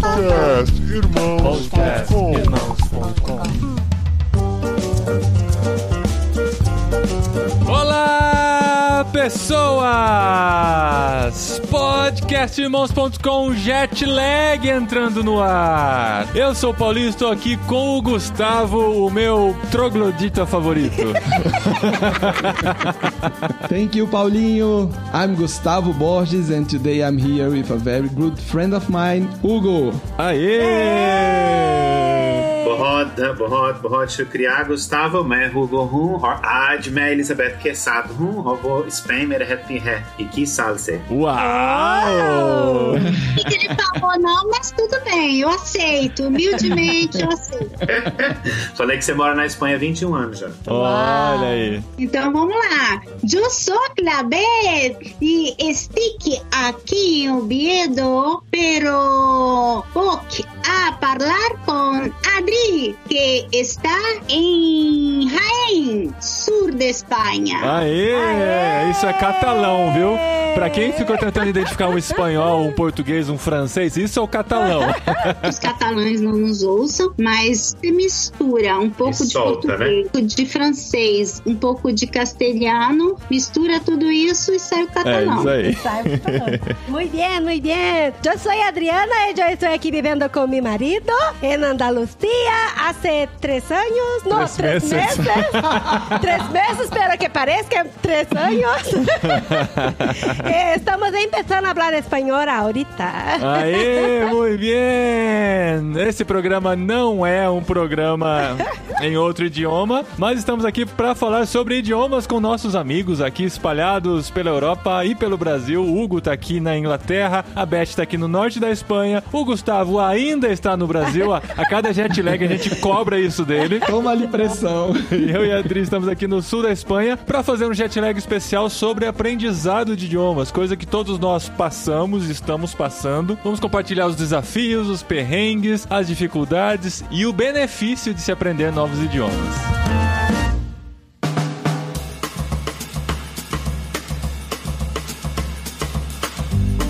Podcast Irmãos.com Irmãos.com Olá, pessoas! Podcastirmãos.com Jetlag entrando no ar. Eu sou o Paulinho, estou aqui com o Gustavo, o meu troglodita favorito. Thank you, Paulinho. I'm Gustavo Borges, and today I'm here with a very good friend of mine, Hugo. Aê! बहुत बहुत बहुत शुक्रिया गुस्ताव मैं हुगो हूँ और आज मैं एलिजाबेथ के साथ हूँ और वो स्पेन में रहती है 21 साल से Uau! O que ele falou não, mas tudo bem, eu aceito. Humildemente eu aceito. Falei que você mora na Espanha há 21 anos já. Olha aí. Então vamos lá. Eu sou Clabet e estique aqui em Oviedo, pero voy a falar com Adri, que está em Jaén, sur de Espanha. Aê! Isso é catalão, viu? Pra quem ficou tentando identificar um espanhol, um português, um francês, isso é o catalão. Os catalães não nos ouçam, mas se mistura um pouco E de solta, português, de francês, um pouco de castelhano, mistura tudo isso e sai o É catalão. isso aí. Muy bien, muy bien. Yo soy Adriana y yo estoy aquí viviendo con mi marido en Andalucía hace tres años. No, Tres tres, meses. meses. tres meses, pero que parezca tres años. Eh, Estamos empezando a hablar español ahorita. Aê, muito bem! Esse programa não é um programa em outro idioma, mas estamos aqui para falar sobre idiomas com nossos amigos aqui espalhados pela Europa e pelo Brasil. O Hugo tá aqui na Inglaterra, a Beth tá aqui no norte da Espanha, o Gustavo ainda está no Brasil. A, a cada jet lag a gente cobra isso dele. Toma ali pressão. Eu e a Adri estamos aqui no sul da Espanha para fazer um jet lag especial sobre aprendizado de idiomas, coisa que todos nós passamos e estamos passando. Vamos compartilhar os desafios, os perrengues, as dificuldades e o benefício de se aprender novos idiomas.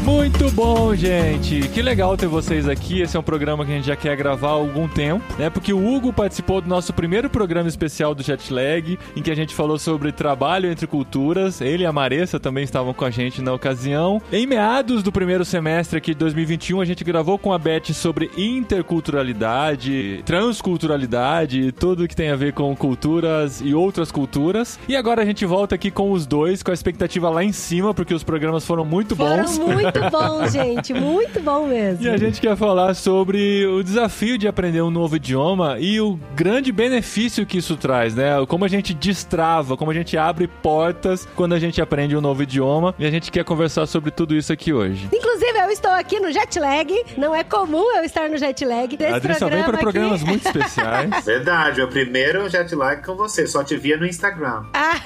Muito bom, gente. Que legal ter vocês aqui. Esse é um programa que a gente já quer gravar há algum tempo, né? Porque o Hugo participou do nosso primeiro programa especial do Jetlag, em que a gente falou sobre trabalho entre culturas. Ele e a Maressa também estavam com a gente na ocasião. Em meados do primeiro semestre aqui de 2021, a gente gravou com a Beth sobre interculturalidade, transculturalidade, tudo que tem a ver com culturas e outras culturas. E agora a gente volta aqui com os dois, com a expectativa lá em cima, porque os programas foram muito bons. Foram muito bons, gente. Muito bom mesmo. E a gente quer falar sobre o desafio de aprender um novo idioma e o grande benefício que isso traz, né? Como a gente destrava, como a gente abre portas quando a gente aprende um novo idioma. E a gente quer conversar sobre tudo isso aqui hoje. Inclusive, eu estou aqui no jet lag. Não é comum eu estar no jet lag. Desse A Adri só vem para programa programas aqui. muito especiais. Verdade, é o primeiro jet lag com você, só te via no Instagram. Ah,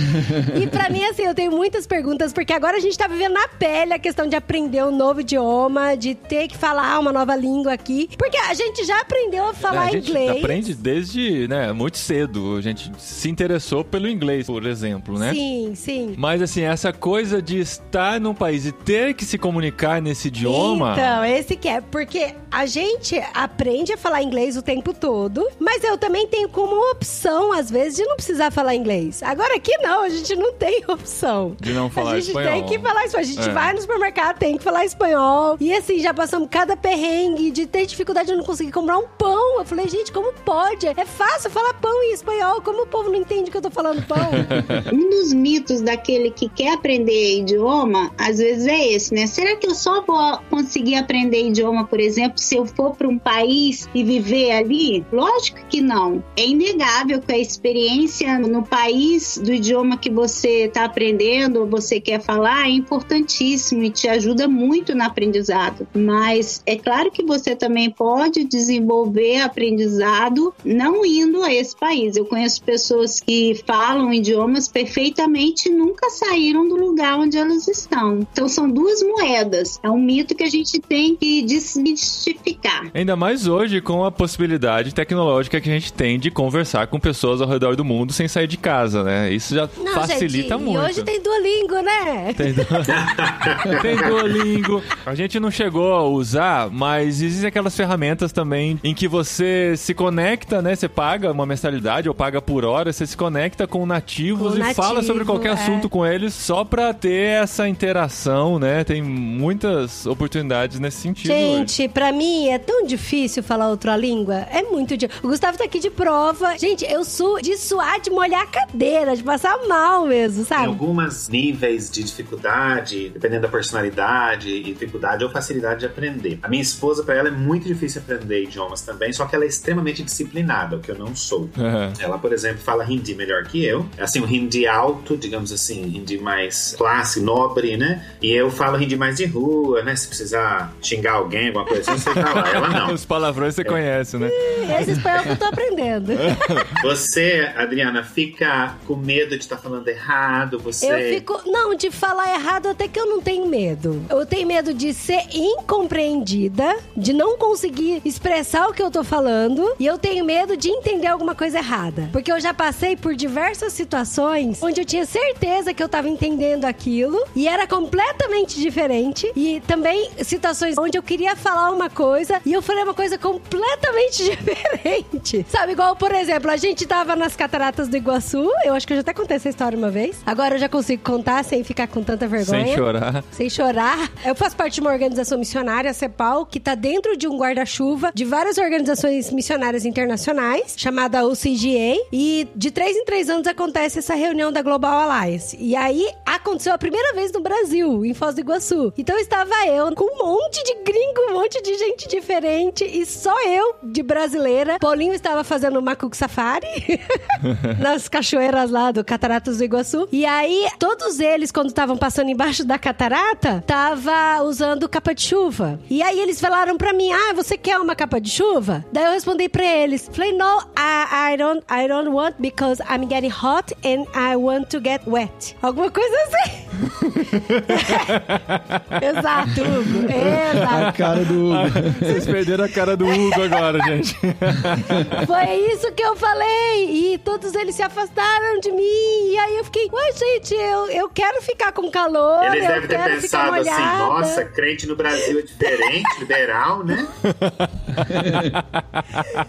e pra mim, assim, eu tenho muitas perguntas, porque agora a gente tá vivendo na pele a questão de aprender um novo idioma, de ter que falar uma nova língua aqui. Porque a gente já aprendeu a falar É, a gente inglês. aprende desde, né, muito cedo. A gente se interessou pelo inglês, por exemplo, né? Sim, sim. Mas assim, essa coisa de estar num país e ter que se comunicar nesse idioma. Então, esse que é, porque a gente aprende a falar inglês o tempo todo, mas eu também tenho como opção, às vezes, de não precisar falar inglês. Agora aqui não, a gente não tem opção. De não falar a gente espanhol. tem que falar espanhol. A gente É. vai no supermercado, tem que falar espanhol. E assim, já passamos cada perrengue de ter dificuldade de não conseguir comprar um pão. Eu falei, gente, como pode? É fácil falar pão em espanhol. Como o povo não entende que eu tô falando pão? Um dos mitos daquele que quer aprender idioma, às vezes é esse, né? Será que eu só vou conseguir aprender idioma, por exemplo, se eu for para um país e viver ali? Lógico que não. É inegável que a experiência no país do idioma que você está aprendendo ou você quer falar é importantíssimo e te ajuda muito no aprendizado. Mas é claro que você também pode desenvolver aprendizado não indo a esse país. Eu conheço pessoas que falam idiomas perfeitamente e nunca saíram do lugar onde elas estão. Então são duas moedas. É um mito que a gente tem que desmistificar. Ainda mais hoje com a possibilidade tecnológica que a gente tem de conversar com pessoas ao redor do mundo sem sair de casa, né? Isso já Não, facilita gente, muito. E hoje tem Duolingo, né? Tem, du- tem Duolingo. A gente não chegou a usar, mas existem aquelas ferramentas também em que você se conecta, né? Você paga uma mensalidade ou paga por hora, você se conecta com nativos Com e fala nativo, sobre qualquer é. assunto com eles só pra ter essa interação, né? Tem muitas oportunidades nesse sentido. hoje. Gente, pra mim é tão difícil falar outra língua. É muito difícil. O Gustavo tá aqui de prova. Gente, eu sou de suar, de molhar a cadeira, de passar mal mesmo, Tem sabe? alguns níveis de dificuldade, dependendo da personalidade, e dificuldade ou facilidade de aprender. A minha esposa, pra ela, é muito difícil aprender idiomas também, só que ela é extremamente disciplinada, o que eu não sou. Aham. Ela, por exemplo, fala hindi melhor que eu. Assim, um hindi alto, digamos assim, hindi mais classe, nobre, né? E eu falo hindi mais de rua, né? Se precisar xingar alguém, alguma coisa assim, você falar. Ela não. Os palavrões você conhece, né? Esse espanhol que eu tô aprendendo. Você, Adriana, fica com medo de estar falando errado, você... Eu fico. Não, de falar errado até que eu não tenho medo. Eu tenho medo de ser incompreendida, de não conseguir expressar o que eu tô falando. E eu tenho medo de entender alguma coisa errada. Porque eu já passei por diversas situações onde eu tinha certeza que eu tava entendendo aquilo e era completamente diferente. E também situações onde eu queria falar uma coisa e eu falei uma coisa completamente diferente. Sabe, igual, por exemplo, a gente tava nas cataratas do Iguaçu. Eu acho que eu já até contei essa história uma vez. Agora eu já consigo contar sem ficar com tanta vergonha. Sem chorar. Sem chorar. Eu faço parte de uma organização missionária, a CEPAL, que tá dentro de um guarda-chuva de várias organizações missionárias internacionais, chamada UCGA. E de três em três anos acontece essa reunião da Global Alliance. E aí aconteceu a primeira vez no Brasil, em Foz do Iguaçu. Então estava eu com um monte de gringo, um monte de gente diferente e só eu de brasileira. Paulinho estava fazendo macuco safari nas cachoeiras lá do Cataratas do Iguaçu. E aí, todos eles, quando estavam passando embaixo da catarata, tava usando capa de chuva. E aí eles falaram pra mim: Ah, você quer uma capa de chuva? Daí eu respondi pra eles: Falei, no, I, I, don't, I don't want because I'm getting hot and I want to get wet. Alguma coisa assim. Exato, Hugo. A Exato. cara do Hugo. Vocês perderam a cara do Hugo agora, gente. Foi isso que eu falei. E todos eles se afastaram de mim. E aí eu fiquei, ué, gente, eu, eu quero ficar com calor. Eles eu devem ter quero ficar pensado assim, nossa, crente no Brasil é diferente, liberal, né?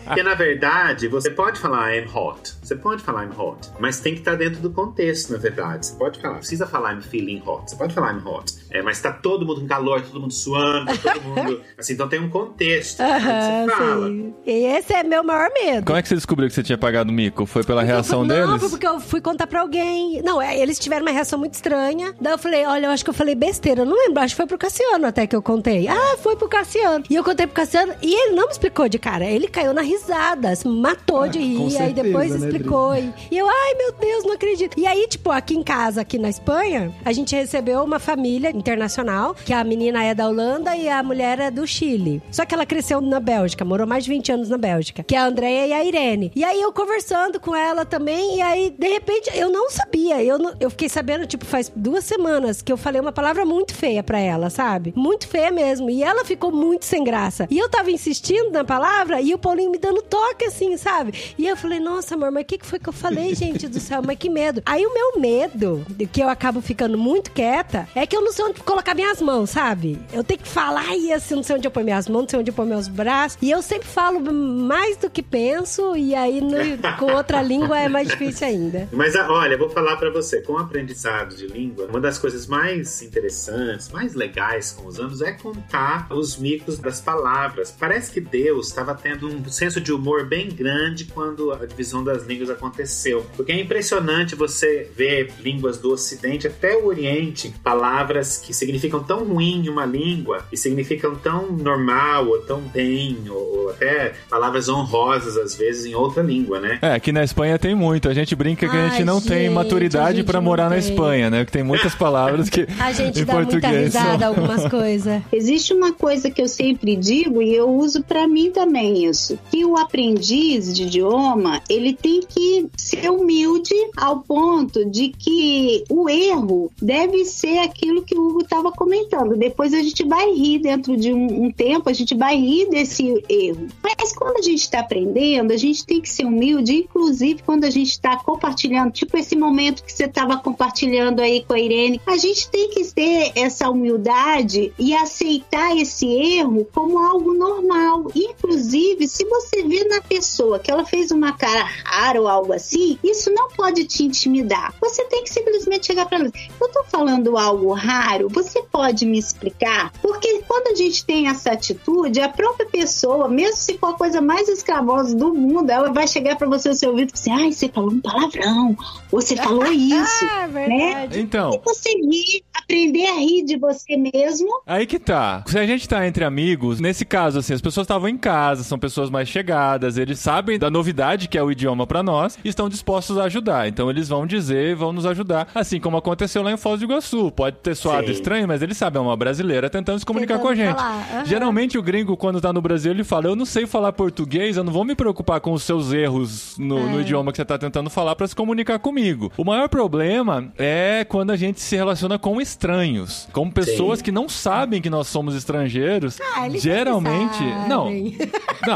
Porque na verdade, você pode falar I'm hot. Você pode falar I'm hot. Mas tem que estar dentro do contexto, na verdade. Você pode falar, precisa falar I'm feeling hot. Você pode falar I'm hot. É, mas tá todo mundo com calor, todo mundo suando, tá todo mundo. Assim, então tem um contexto. né, que Aham, você fala. sim. E esse é meu maior medo. Como é que você descobriu que você tinha pagado o mico? Foi pela Porque eu reação fui- Não, deles? foi porque eu fui contar pra alguém. Não, é, eles tiveram uma reação muito estranha. Daí eu falei, olha, eu acho que eu falei besteira. Eu não lembro, acho que foi pro Cassiano até que eu contei. Ah, foi pro Cassiano. E eu contei pro Cassiano e ele não me explicou de cara. Ele caiu na risada, se matou de Ah, com rir. aí certeza, depois né, explicou. e, e eu, ai meu Deus, não acredito. E aí, tipo, aqui em casa, aqui na Espanha, a gente recebeu uma família internacional, que a menina é da Holanda e a mulher é do Chile. Só que ela cresceu na Bélgica, morou mais de 20 anos na Bélgica, que é a Andrea e a Irene. E aí eu conversando com ela também, e aí, de repente, eu não sabia. Eu, não- eu fiquei sabendo, tipo, faz duas semanas que eu falei uma palavra muito feia pra ela, sabe? Muito feia mesmo. E ela ficou muito sem graça. E eu tava insistindo na palavra e o Paulinho me dando toque, assim, sabe? E eu falei, nossa, amor, mas o que, que foi que eu falei, gente do céu? Mas que medo. Aí o meu medo, que eu acabo ficando muito quieta, é que eu não sei onde colocar minhas mãos, sabe? Eu tenho que falar e assim, não sei onde eu pôr minhas mãos, não sei onde eu pôr meus braços. E eu sempre falo mais do que penso, e aí no- com outra língua é mais difícil ainda. Mas ah, olha, vou falar pra você, com o aprendizado de língua, uma das coisas mais interessantes, mais legais com os anos é contar os micos das palavras. Parece que Deus estava tendo um senso de humor bem grande quando a divisão das línguas aconteceu. Porque é impressionante você ver línguas do Ocidente até o Oriente, palavras que significam tão ruim em uma língua e significam tão normal ou tão bem, ou, ou até palavras honrosas às vezes em outra língua, né? É, aqui na Espanha tem muito. A gente brinca que a gente Ai, não tem gente, a maturidade não morar na tem. Espanha, né? Porque tem muitas palavras que A gente dá muita risada algumas coisas. Existe uma coisa que eu sempre digo e eu uso pra mim também isso, que o aprendiz de idioma, ele tem que ser humilde ao ponto de que o erro deve ser aquilo que o Hugo estava comentando. Depois a gente vai rir dentro de um, um tempo, a gente vai rir desse erro. Mas quando a gente está aprendendo, a gente tem que ser humilde, inclusive quando a gente está compartilhando, tipo esse momento que você estava compartilhando aí com a Irene, a gente tem que ter essa humildade e aceitar esse erro como algo normal. Inclusive, se você vê na pessoa que ela fez uma cara rara ou algo assim, isso não pode te intimidar. Você tem que simplesmente chegar para ela. Eu tô falando algo raro, você pode me explicar? Porque quando a gente tem essa atitude, a própria pessoa, mesmo se for a coisa mais escravosa do mundo, ela vai chegar para você no seu ouvido e dizer: ai, você falou um palavrão, você falou isso. Ah, né? verdade. Então, E você rir, aprender a rir de você mesmo. Aí que tá. Se a gente tá entre amigos, nesse caso, assim, as pessoas estavam em casa, são pessoas mais chegadas, eles sabem da novidade que é o idioma pra nós e estão dispostos a ajudar. Então eles vão dizer, vão nos ajudar. Assim como aconteceu lá em Foz do Iguaçu. Pode ter soado Sim. estranho, mas eles sabem, é uma brasileira tentando se comunicar Tentando com a gente. aham. Geralmente o gringo, quando tá no Brasil, ele fala: Eu não sei falar português, eu não vou me preocupar com os seus erros no, no É. idioma que você tá tentando falar pra se comunicar comigo. O maior problema é quando a gente se relaciona com estranhos, com pessoas Sim. que não sabem que nós somos estrangeiros. Ah, eles geralmente. sabem. Não.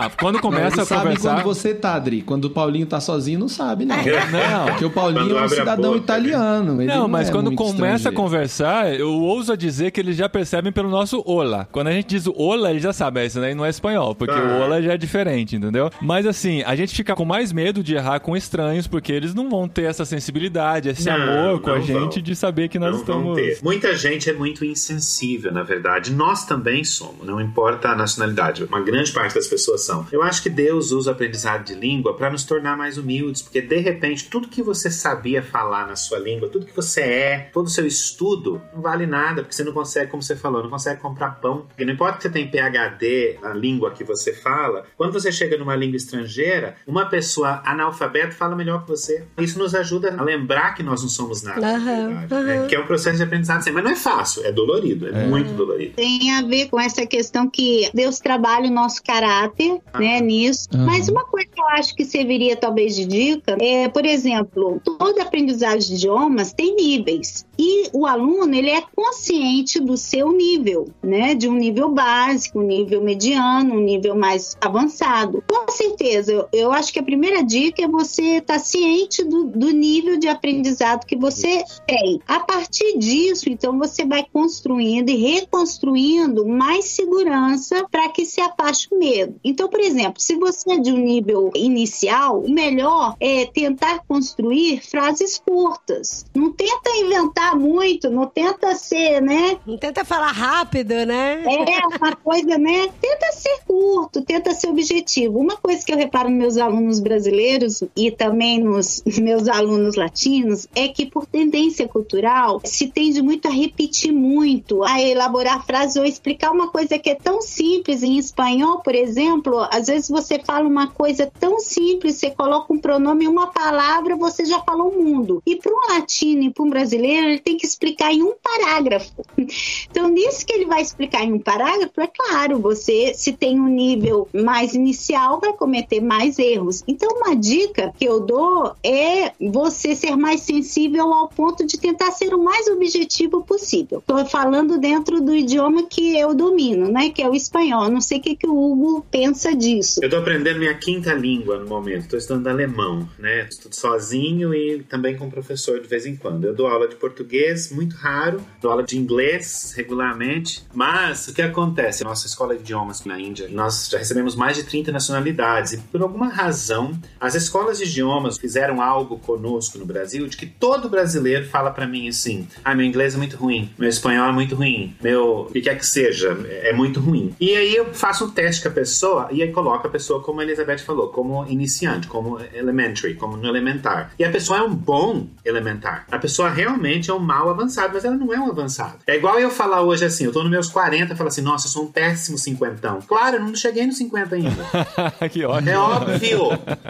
Não, quando começa Eles a sabem conversar. quando você tá, Adri. Quando o Paulinho tá sozinho, não sabe, não. Não. Porque o Paulinho Quando é um cidadão boca, né? italiano. ele Não, mas é quando muito começa a conversar, eu ouso dizer que eles já percebem pelo nosso olá. Quando a gente diz o olá, eles já sabem, "Ah, isso daí não é espanhol, porque Ah. o olá já é diferente, entendeu? Mas assim, a gente fica com mais medo de errar com estranhos, porque eles não vão ter essa sensibilidade, esse Não, amor com a não gente vão. de saber que nós não estamos. vão ter. Muita gente é muito insensível, na verdade. Nós também somos, não importa a nacionalidade. Uma grande parte das pessoas são. Eu acho que Deus usa o aprendizado de língua para nos tornar mais humildes, porque de repente tudo que você sabia falar na sua língua, tudo que você é, todo o seu estudo, não vale nada, porque você não consegue, como você falou, não consegue comprar pão. Porque não importa que você tem PhD na língua que você fala, quando você chega numa língua estrangeira, uma pessoa analfabeta fala melhor que você. Isso nos ajuda a lembrar que nós não somos nada. na Aham, verdade, né? aham. Que é um processo de aprendizado, mas não é fácil, é dolorido, é, muito dolorido. Tem a ver com essa questão que Deus trabalha o nosso caráter, né, nisso. Aham. Mas uma coisa que eu acho que serviria talvez de dica é, por exemplo, toda aprendizagem de idiomas tem níveis. E o aluno, ele é consciente do seu nível, né? De um nível básico, um nível mediano, um nível mais avançado. Com certeza, eu, eu acho que a primeira dica é você estar ciente do, do nível de aprendizado que você tem. A partir disso, então, você vai construindo e reconstruindo mais segurança para que se afaste o medo. Então, por exemplo, se você é de um nível inicial, o melhor é tentar construir frases curtas. Não tenta inventar muito, não tenta ser, né? Não tenta falar rápido, né? É uma coisa, né? Tenta ser curto, tenta ser objetivo. Uma coisa que eu reparo nos meus alunos brasileiros e também nos meus alunos latinos é que, por tendência cultural, se tende muito a repetir muito, a elaborar frases ou explicar uma coisa que é tão simples em espanhol, por exemplo. Às vezes você fala uma coisa tão simples, você coloca um pronome uma palavra, você já falou o mundo. E para um latino e para um brasileiro, ele tem que explicar em um parágrafo. Então, nisso que ele vai explicar em um parágrafo, é claro, você, se tem um nível mais inicial, vai cometer mais erros. Então, uma dica que eu dou é você ser mais sensível ao ponto de tentar ser o mais objetivo possível. Estou falando dentro do idioma que eu domino, né? Que é o espanhol. Não sei o que, que o Hugo pensa disso. Eu tô aprendendo minha quinta língua no momento, tô estudando alemão, né? Estudo sozinho e também com professor de vez em quando. Eu dou aula de português, muito raro, dou aula de inglês regularmente, mas o que acontece? Nossa escola de idiomas na Índia, nós já recebemos mais de 30 nacionalidades e por alguma razão as escolas de idiomas fizeram algo conosco no Brasil de que todo brasileiro fala pra mim assim: ah, meu inglês é muito ruim, meu espanhol é muito ruim, meu o que quer que seja, é muito ruim. E aí eu faço um teste com a pessoa e aí coloco a pessoa, como a Elizabeth falou, como iniciante, como elementary, como no elementar. E a pessoa é um bom elementar. A pessoa realmente é um mal avançado, mas ela não é um avançado. É igual eu falar hoje assim, eu tô nos meus 40 e falar assim, nossa, eu sou um péssimo cinquentão. Claro, eu não cheguei nos 50 ainda. que ótimo. É óbvio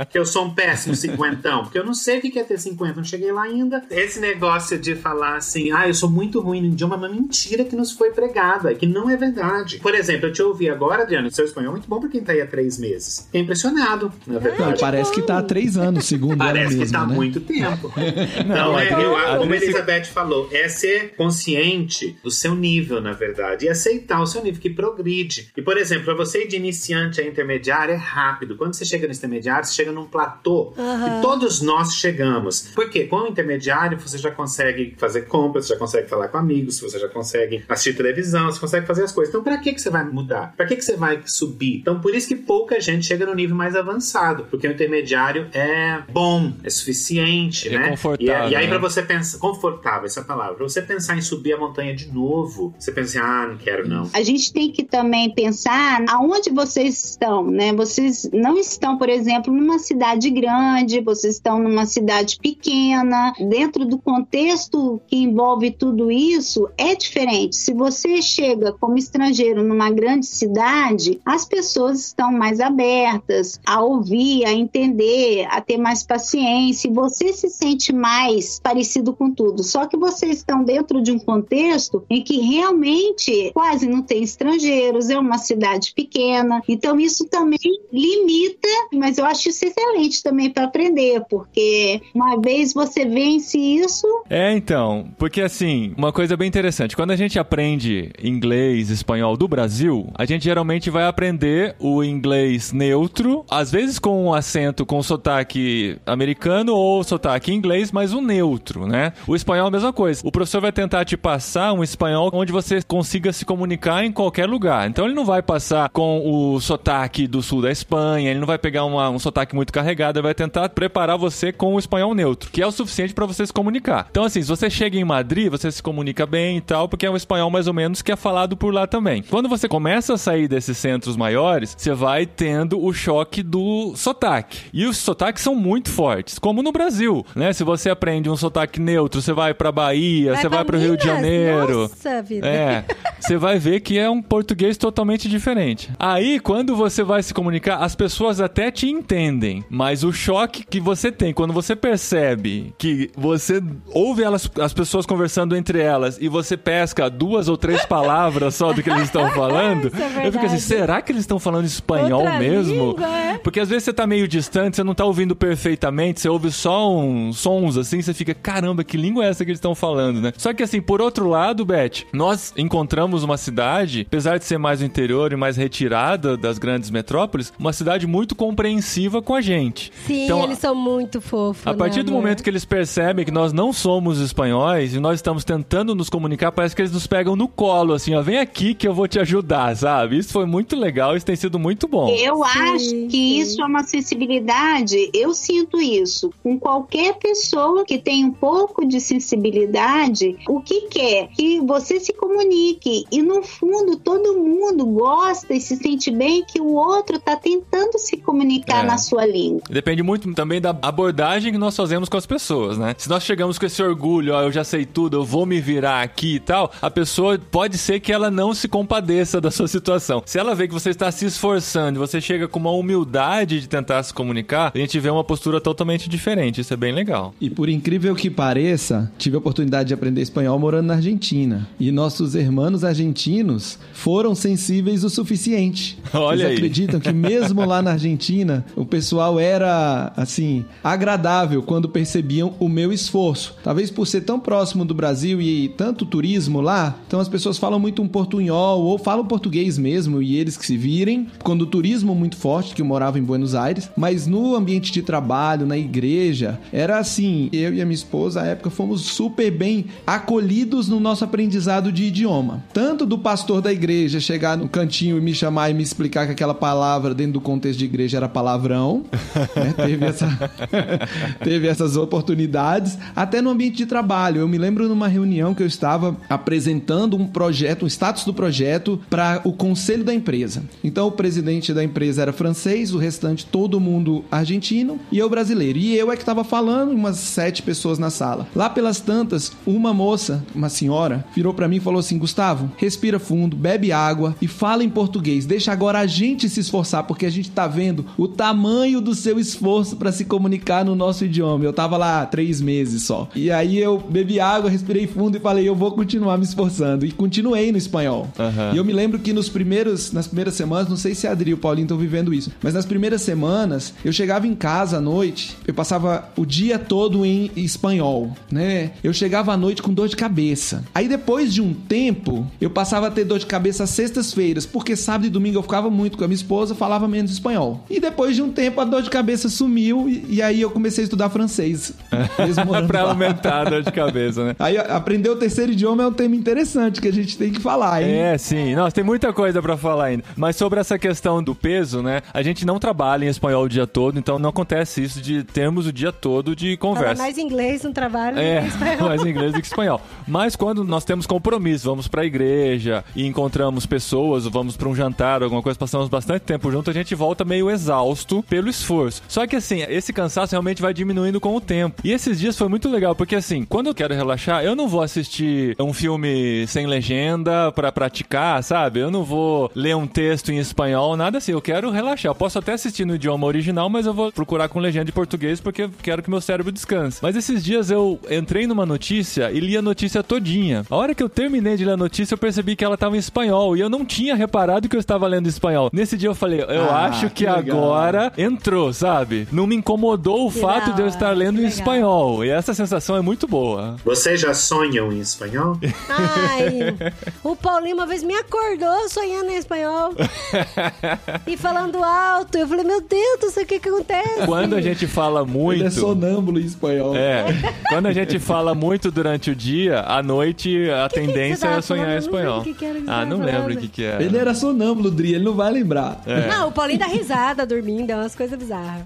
que eu sou um péssimo cinquentão, porque eu não sei o que é ter 50, não cheguei lá ainda. Esse negócio de falar assim, ah, eu sou muito ruim no idioma, é uma mentira que nos foi pregada, que não é verdade. Por exemplo, eu te ouvi agora, Adriano, seu espanhol é muito bom, porque tá aí há três meses? Fiquei impressionado, na Não, verdade. parece que tá há três anos, segundo ela Parece que tá há né? muito tempo. Não, é, mas eu- como a Elizabeth falou, é ser consciente do seu nível, na verdade, e aceitar o seu nível, que progride. E, por exemplo, pra você ir de iniciante a intermediário é rápido. Quando você chega no intermediário, você chega num platô. Aham. E todos nós chegamos. Porque com o intermediário, você já consegue fazer compras, você já consegue falar com amigos, você já consegue assistir televisão, você consegue fazer as coisas. Então, pra que, que você vai mudar? Pra que, que você vai subir? Então, por isso que pouca gente chega no nível mais avançado. Porque o intermediário é bom, é suficiente, É né? confortável, E, e aí, né? pra você pensar, confortável, essa palavra, pra você pensar em subir a montanha de novo, você pensa, assim, ah, não quero não. A gente tem que também pensar aonde vocês estão, né? Vocês não estão, por exemplo, numa cidade grande, vocês estão numa cidade pequena. Dentro do contexto que envolve tudo isso, é diferente. Se você chega como estrangeiro numa grande cidade, as pessoas estão mais abertas a ouvir, a entender, a ter mais paciência. Você se sente mais parecido com tudo. Só que vocês estão dentro de um contexto em que realmente quase não tem estrangeiros, é uma cidade pequena. Então isso também limita, mas eu acho isso excelente também para aprender, porque uma vez você vence isso, É, então, porque assim, uma coisa bem interessante, quando a gente aprende inglês, espanhol do Brasil, a gente geralmente vai aprender o inglês neutro, às vezes com um acento com sotaque americano ou sotaque inglês, mas o neutro, né? O espanhol é a mesma coisa. O professor vai tentar te passar um espanhol onde você consiga se comunicar em qualquer lugar. Então ele não vai passar com o sotaque do sul da Espanha, ele não vai pegar uma- um sotaque muito carregado, ele vai tentar preparar você com o espanhol neutro, que é o suficiente para você se comunicar. Então, assim, se você chega em Madrid, você se comunica bem e tal, porque é um espanhol mais ou menos que é falado por lá também. Quando você começa a sair desses centros maiores, você vai tendo o choque do sotaque. E os sotaques são muito fortes, como no Brasil, né? Se você aprende um sotaque neutro, você vai pra Bahia, você vai pra pro Rio de Minas? Janeiro. Nossa vida. É, você vai ver que é um português totalmente diferente. Aí, quando você vai se comunicar, as pessoas até te entendem, mas o choque que você tem quando você percebe que você ouve elas, as pessoas conversando entre elas e você pesca duas ou três palavras só do que eles estão falando, Isso é eu fico assim, será que eles estão falando espanhol Outra mesmo? língua, é. Porque às vezes você tá meio distante, você não tá ouvindo perfeitamente, você ouve só uns sons assim, você fica, caramba, que língua é essa que eles estão falando, né? Só que assim, por outro lado, Beth, nós encontramos uma cidade, apesar de ser mais no interior e mais retirada das grandes metrópoles, uma cidade muito compreensiva com a gente. Sim, Então, eles são muito fofos. A partir né, do amor? momento que eles percebem que nós não somos espanhóis e nós estamos tentando nos comunicar, parece que eles nos pegam no colo, assim, ó, vem aqui que eu vou te ajudar, sabe? Isso foi muito legal, isso tem sido muito bom. Eu acho sim. que isso é uma sensibilidade, eu sinto isso com qualquer pessoa que tem um pouco de sensibilidade. O que quer? Que você se comunique e no fundo todo mundo gosta e se sente bem que o outro tá tentando se comunicar É. na sua língua. Depende muito também da abordagem que nós fazemos com as pessoas, né? Se nós chegamos com esse orgulho, ó, eu já sei tudo, eu vou me virar aqui e tal, a pessoa pode ser que ela não se compadeça da sua situação. Se ela vê que você está se esforçando, e você chega com uma humildade de tentar se comunicar, a gente vê uma postura totalmente diferente. Isso é bem legal. E por incrível que pareça, tive a oportunidade de aprender espanhol morando na Argentina. E nossos irmãos argentinos foram sensíveis o suficiente. Olha Vocês aí. acreditam que mesmo lá na Argentina, o pessoal era, assim, agradável quando percebiam o meu esforço. Talvez por ser tão próximo do Brasil e tanto turismo lá, então as pessoas falam muito um portunhol ou falam português mesmo e eles que se virem. Quando o turismo muito forte, que eu morava em Buenos Aires, mas no ambiente de trabalho, na igreja, era assim, eu e a minha esposa, à época, fomos super bem acolhidos no nosso aprendizado de idioma. Tanto do pastor da igreja chegar no cantinho e me chamar e me explicar que aquela palavra dentro do contexto de igreja era palavrão, né? teve, essa, teve essas oportunidades, até no ambiente de trabalho. Eu me lembro numa reunião que eu estava apresentando um projeto, um status do projeto para o conselho da empresa. Então o presidente da empresa era francês, o restante todo mundo argentino e eu brasileiro. E eu é que estava falando, umas sete pessoas na sala. Lá pelas tantas, uma moça, uma senhora, virou para mim e falou assim: Gustavo, respira fundo, bebe água e fala em português. Deixa agora a gente se esforçar, porque a gente tá vendo o tamanho do seu esforço para se comunicar no nosso idioma. Eu tava lá três meses só. E aí eu bebi água, respirei fundo e falei: eu vou continuar me esforçando. E continuei no espanhol. Aham. E eu me lembro que nos primeiros, nas primeiras semanas, não sei se a Adri e o Paulinho estão vivendo isso, mas nas primeiras semanas, eu chegava em casa à noite, eu passava o dia todo em espanhol, né? Eu chegava à noite com dor de cabeça. Aí depois de um tempo, eu passava a ter dor de cabeça às sextas-feiras, porque sábado e domingo eu ficava muito com a minha esposa, falava menos espanhol. E depois de um tempo a dor de cabeça sumiu e, e aí eu comecei a estudar francês. pra lá. aumentar a dor de cabeça, né? Aí a- aprender o terceiro idioma é um tema interessante que a gente tem que falar, hein? É, sim. Nossa, tem muita coisa pra falar ainda. Mas sobre essa questão do peso, né? A gente não trabalha em espanhol o dia todo, então não acontece isso de termos o dia todo de Fala conversa. mais inglês no trabalho É, do que espanhol. mais inglês do que espanhol. Mas quando nós temos compromisso, vamos pra igreja e encontramos pessoas, ou vamos pra um jantar, alguma coisa, passamos bastante tempo junto, a gente volta meio exausto pelo esforço. Só que assim, esse cansaço realmente vai diminuindo com o tempo. E esses dias foi muito legal, porque assim, quando eu quero relaxar, eu não vou assistir um filme sem legenda pra praticar, sabe? Eu não vou ler um texto em espanhol, nada assim. Eu quero relaxar. Eu posso até assistir no idioma original, mas eu vou procurar com legenda em português porque eu quero que meu cérebro descanse. Mas esses dias eu entrei numa notícia e li a notícia todinha. A hora que eu terminei de ler a notícia, eu percebi que ela estava em espanhol e eu não tinha reparado que eu estava lendo em espanhol. Nesse dia eu falei, eu Ah, acho que, que legal. agora entrou, sabe? Não me incomodou o Que fato da de eu estar lendo que em legal. espanhol. E essa sensação é muito boa. Vocês já sonham em espanhol? Ai, o Paulinho uma vez me acordou sonhando em espanhol. e falando alto. Eu falei, meu Deus do céu, o que que acontece? Quando a gente fala muito. Ele é sonâmbulo em espanhol. É, quando a gente fala muito durante o dia, à noite a que tendência tava é sonhar em falando? Não espanhol. lembro o que que que ah, não lembro falando. o que, que era. Ele era sonâmbulo, Dri, ele não vai lembrar. É. Não, o Paulinho dá risada dormindo, é umas coisas bizarras.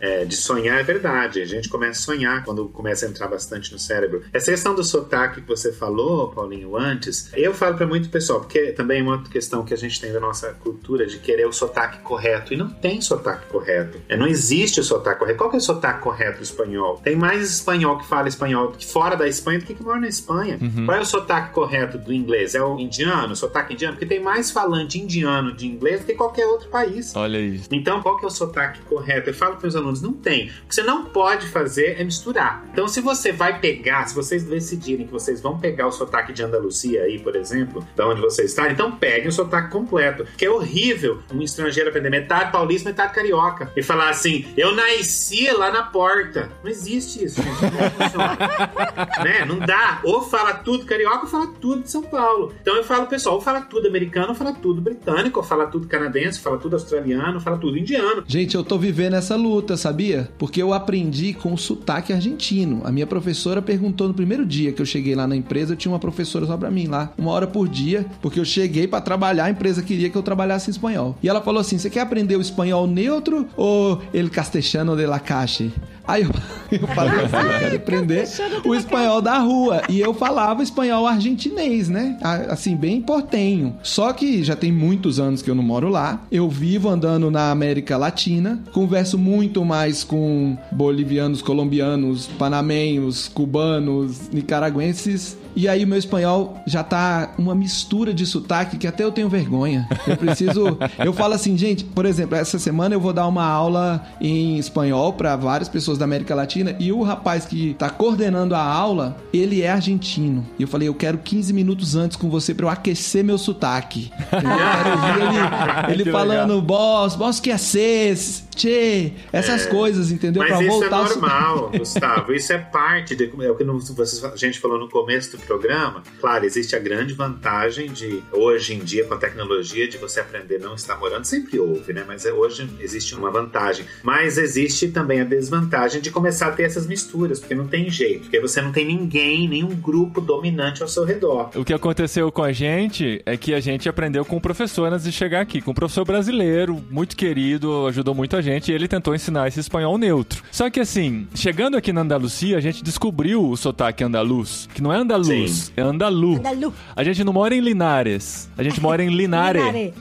É, de sonhar é verdade. A gente começa a sonhar quando começa a entrar bastante no cérebro. Essa questão do sotaque que você falou, Paulinho, antes, eu falo pra muito pessoal, porque também é uma outra questão que a gente tem da nossa cultura de querer o sotaque correto. E não tem sotaque correto. É, não existe o sotaque correto. Qual que é o sotaque correto do espanhol? Tem mais espanhol que fala espanhol que fora da Espanha do que que mora na Espanha. Qual é o sotaque correto do inglês? É o indiano, o sotaque indiano? Porque tem mais falante indiano de inglês do que qualquer outro país. Olha isso. Então, qual que é o sotaque correto? Eu falo para os alunos, não tem. O que você não pode fazer é misturar. Então, se você vai pegar, se vocês decidirem vocês vão pegar o sotaque de Andaluzia aí, por exemplo, da onde vocês estão, então peguem o sotaque completo. Que é horrível um estrangeiro aprender metade paulista, metade carioca. E falar assim, eu nasci lá na porta. Não existe isso, gente. Não né? Não dá. Ou fala tudo carioca ou fala tudo de São Paulo. Então eu falo, pessoal, ou fala tudo americano, ou fala tudo britânico, ou fala tudo canadense, ou fala tudo australiano, ou fala tudo indiano. Gente, eu tô vivendo essa luta, sabia? Porque eu aprendi com o sotaque argentino. A minha professora perguntou no primeiro dia que eu cheguei lá na empresa, eu tinha uma professora só pra mim lá, uma hora por dia, porque eu cheguei pra trabalhar, a empresa queria que eu trabalhasse em espanhol. E ela falou assim: "Você quer aprender o espanhol neutro ou el castellano de la calle?" Aí eu, eu falei assim, eu quero aprender o espanhol da rua. E eu falava espanhol argentinês, né? Assim, bem portenho. Só que já tem muitos anos que eu não moro lá. Eu vivo andando na América Latina. Converso muito mais com bolivianos, colombianos, panamenhos, cubanos, nicaragüenses. E aí o meu espanhol já tá uma mistura de sotaque que até eu tenho vergonha. Eu preciso. eu falo assim, gente, por exemplo, essa semana eu vou dar uma aula em espanhol para várias pessoas da América Latina e o rapaz que tá coordenando a aula, ele é argentino. E eu falei, eu quero 15 minutos antes com você para eu aquecer meu sotaque. Eu quero ouvir ele, ele falando, boss, boss que haces, che, essas coisas, entendeu? Mas Pra isso é voltar ao normal, Gustavo. Isso é parte de, é o que não- vocês- a gente falou no começo do programa. Claro, existe a grande vantagem de hoje em dia com a tecnologia de você aprender não estar morando. Sempre houve, né? Mas é- hoje existe uma vantagem. Mas existe também a desvantagem de começar a ter essas misturas, porque não tem jeito. Porque você não tem ninguém, nenhum grupo dominante ao seu redor. O que aconteceu com a gente é que a gente aprendeu com o professor antes de chegar aqui, com um professor brasileiro, muito querido, ajudou muito a gente, e ele tentou ensinar esse espanhol neutro. Só que assim, chegando aqui na Andalucia, a gente descobriu o sotaque andaluz, que não é andaluz, Sim. é andalu. Andalu. A gente não mora em Linares, a gente mora em Linare. Linare.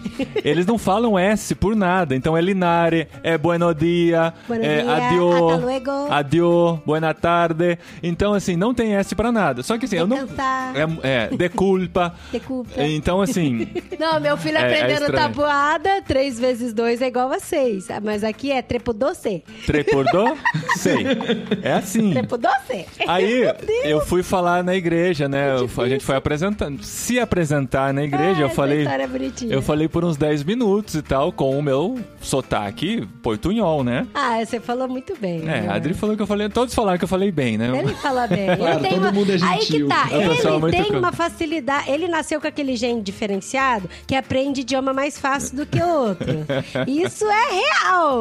Eles não falam S por nada, então é Linare, é Bueno dia, Buenos é dia, adio, buena tarde. Então assim, não tem S pra nada. Só que assim, eu não é, é de culpa. Desculpa. Então, assim, Não, meu filho É- é aprendendo estranho. tabuada, 3 vezes 2 é igual a 6. Mas aqui é trepudoce. Trepordô? Sei. É assim. Trepudoce. Aí eu fui falar na igreja, né? Eu- a gente foi apresentando, se apresentar na igreja, eu essa falei, história é bonitinha. eu falei por uns 10 minutos e tal com o meu sotaque portunhol, né? Ah, você falou muito bem. É, né? a Adri falou que eu falei, todos falaram que eu falei bem, né? Ele fala bem. Claro, ele tem todo uma... mundo é Aí que gentil. tá. É Ele tem uma facilidade. Ele nasceu com aquele gene diferenciado que aprende idioma mais fácil do que o outro. Isso é real.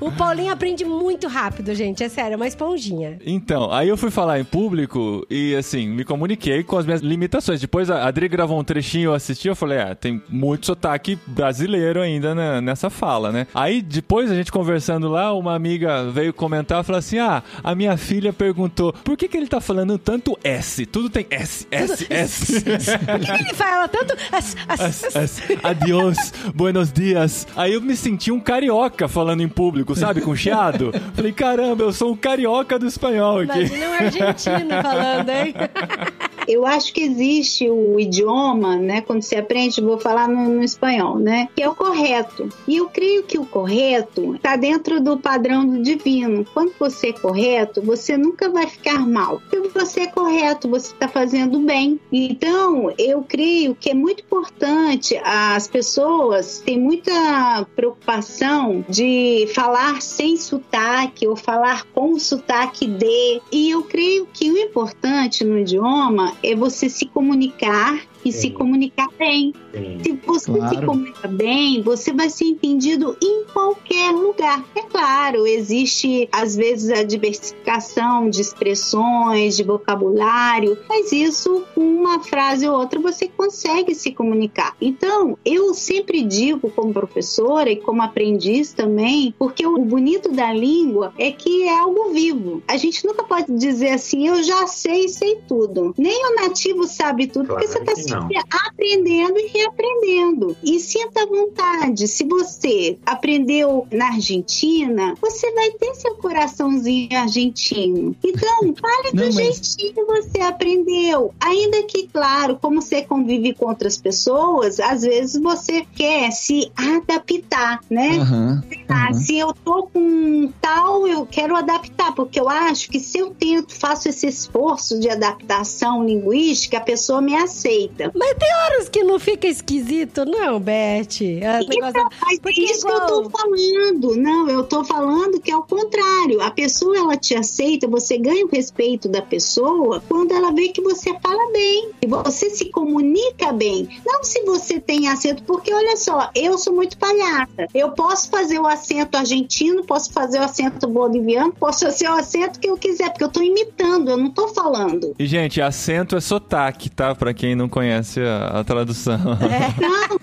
O Paulinho aprende muito rápido, gente. É sério, é uma esponjinha. Então, aí eu fui falar em público e, assim, me comuniquei com as minhas limitações. Depois a Adri gravou um trechinho, eu assisti, eu falei, ah, tem muito sotaque brasileiro ainda na- nessa fala, né? Aí, depois, a gente conversando lá, uma amiga veio comentar, falou assim, ah, a minha filha perguntou, por que que ele tá falando tanto S? Tudo tem S, S, S. Por que, que ele fala tanto... as- S, S. Adiós, buenos dias. Aí eu me senti um carioca falando em público, sabe, com chiado. Falei, caramba, eu sou um carioca do espanhol aqui. Imagina um argentino falando, hein? Eu acho que existe o idioma, né? Quando você aprende, vou falar no, no espanhol, né? Que é o correto. E eu creio que o correto está dentro do padrão do divino. Quando você é correto, você nunca vai ficar mal. Porque você é correto, você está fazendo bem. Então, eu creio que é muito importante. As pessoas têm muita preocupação de falar sem sotaque ou falar com sotaque de. E eu creio que o importante no idioma é você se comunicar e se Sim. comunicar bem. Sim. Se você se Claro. comunica bem, você vai ser entendido em qualquer lugar. É claro, existe às vezes a diversificação de expressões, de vocabulário, mas isso com uma frase ou outra você consegue se comunicar. Então, eu sempre digo como professora e como aprendiz também, porque o bonito da língua é que é algo vivo. A gente nunca pode dizer assim, eu já sei, sei tudo. Nem o nativo sabe tudo, porque Claro você está que não. sempre aprendendo e reaprendendo. E sinta vontade. Se você aprendeu na Argentina, você vai ter seu coraçãozinho argentino. Então, fale do mas- jeitinho que você aprendeu. Ainda que, claro, como você convive com outras pessoas, às vezes você quer se adaptar, né? Aham. Ah, aham. se eu tô com tal, eu quero adaptar, porque eu acho que se eu tento, faço esse esforço de adaptação linguística, a pessoa me aceita. Mas tem horas que não fica esquisito, não, Beth? É, o negócio da- Mas Porque é isso que eu igual- tô falando. Não, eu tô falando que é o contrário. A pessoa, ela te aceita, você ganha o respeito da pessoa quando ela vê que você fala bem, e você se comunica bem. Não se você tem acento, porque olha só, eu sou muito palhaça. Eu posso fazer o acento argentino, posso fazer o acento boliviano, posso fazer o acento que eu quiser, porque eu tô imitando, eu não tô falando. E, gente, acento é sotaque, tá? Pra quem não conhece a, a tradução. Não,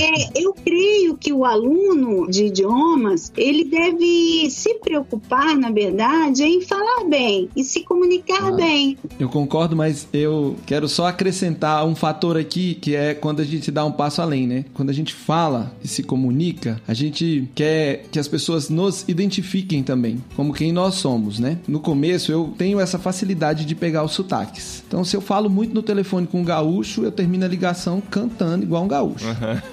é, eu creio que o aluno de idiomas ele deve se preocupar, na verdade, em falar bem e se comunicar Ah. bem. Eu concordo, mas eu quero só acrescentar um fator aqui que é quando a gente dá um passo além, né? Quando a gente fala e se comunica, a gente quer que as pessoas nos identifiquem também, como quem nós somos, né? No começo eu tenho essa facilidade de pegar os sotaques. Então, se eu falo muito no telefone com um gaúcho, eu termino a ligação cantando igual um gaúcho.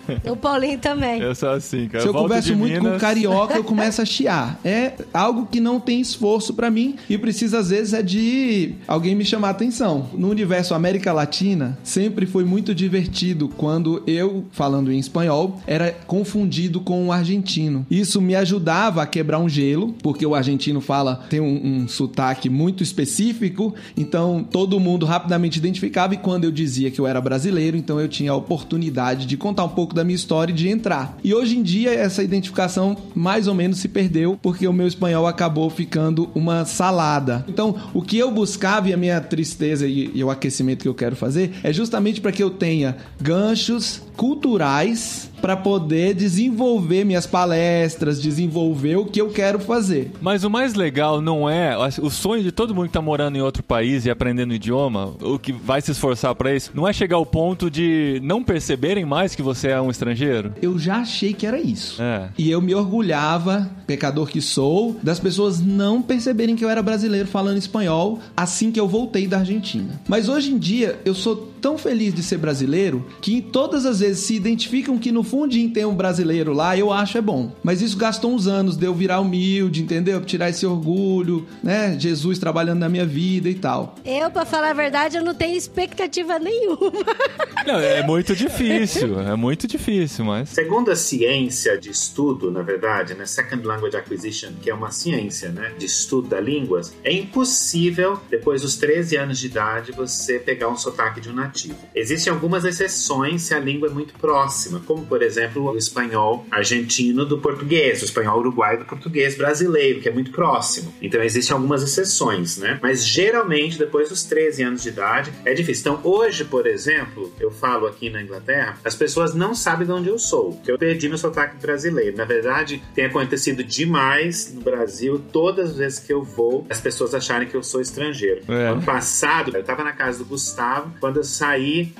O Paulinho também. Eu sou assim, cara. Se eu volto converso muito com Minas- carioca, eu começo a chiar. É algo que não tem esforço pra mim e precisa, às vezes, é de alguém me chamar a atenção. No universo América Latina, sempre foi muito divertido quando eu, falando em espanhol, era confundido com o argentino. Isso me ajudava a quebrar um gelo, porque o argentino fala, tem um, um sotaque muito específico, então todo mundo rapidamente identificava e quando eu dizia que eu era brasileiro, então eu tinha a oportunidade de contar um pouco da minha história de entrar. E hoje em dia essa identificação mais ou menos se perdeu porque o meu espanhol acabou ficando uma salada. Então, o que eu buscava e a minha tristeza e, e o aquecimento que eu quero fazer é justamente para que eu tenha ganchos culturais para poder desenvolver minhas palestras, desenvolver o que eu quero fazer. Mas o mais legal não é o sonho de todo mundo que tá morando em outro país e aprendendo idioma, o que vai se esforçar pra isso, não é chegar ao ponto de não perceberem mais que você é um estrangeiro? Eu já achei que era isso. É. E eu me orgulhava, pecador que sou, das pessoas não perceberem que eu era brasileiro falando espanhol assim que eu voltei da Argentina. Mas hoje em dia eu sou tão feliz de ser brasileiro que todas as vezes se identificam que no fundinho tem um brasileiro lá, eu acho é bom. Mas isso gastou uns anos de eu virar humilde, entendeu? Tirar esse orgulho, né? Jesus trabalhando na minha vida e tal. Eu, pra falar a verdade, eu não tenho expectativa nenhuma. Não, é muito difícil, é muito difícil, mas. Segundo a ciência de estudo, na verdade, né, Second Language Acquisition, que é uma ciência né, de estudo da línguas, é impossível, depois dos 13 anos de idade, você pegar um sotaque de um nativo. Existem algumas exceções se a língua é muito próxima, como, por exemplo, o espanhol argentino do português, o espanhol uruguaio do português brasileiro, que é muito próximo. Então, existem algumas exceções, né? Mas, geralmente, depois dos 13 anos de idade, é difícil. Então, hoje, por exemplo, eu falo aqui na Inglaterra, as pessoas não sabem de onde eu sou, que eu perdi meu sotaque brasileiro. Na verdade, tem acontecido demais no Brasil, todas as vezes que eu vou, as pessoas acharem que eu sou estrangeiro. É. Ano passado, eu tava na casa do Gustavo, quando eu saí,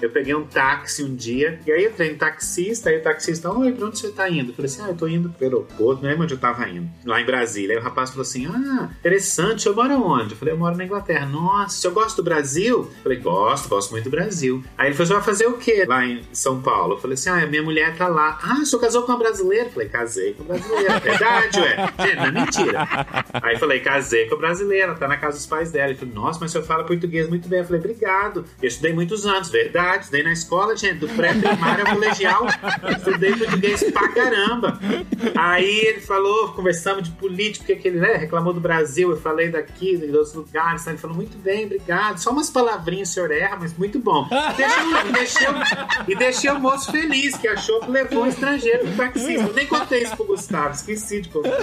eu peguei um táxi um dia, e aí eu entrei no taxista, aí o taxista, oi, pra onde você tá indo? Eu falei assim, ah, eu tô indo pro aeroporto, não lembro onde eu tava indo, lá em Brasília. Aí o rapaz falou assim, ah, interessante, eu moro onde? Eu falei, eu moro na Inglaterra. Nossa, o senhor gosta do Brasil? Eu falei, gosto, gosto muito do Brasil. Aí ele falou, você vai fazer o quê lá em São Paulo? Eu falei assim, ah, minha mulher tá lá. Ah, o senhor casou com uma brasileira? Eu falei, casei com uma brasileira. É Verdade, ué? É, não é mentira. Aí eu falei, casei com a brasileira, tá na casa dos pais dela. Ele falou, nossa, mas o senhor fala português muito bem. Eu falei, obrigado. Eu estudei muitos anos, verdade. Estudei na escola, gente, do pré-primário ao colegial. Estudei português pra caramba. Aí ele falou, conversamos de política, porque ele né, reclamou do Brasil. Eu falei daqui, de outros lugares. Ele falou, muito bem, obrigado. Só umas palavrinhas o senhor erra, mas muito bom. E deixei o moço feliz, que achou que levou um estrangeiro pro taxista. Eu nem contei isso pro Gustavo, esqueci de contar.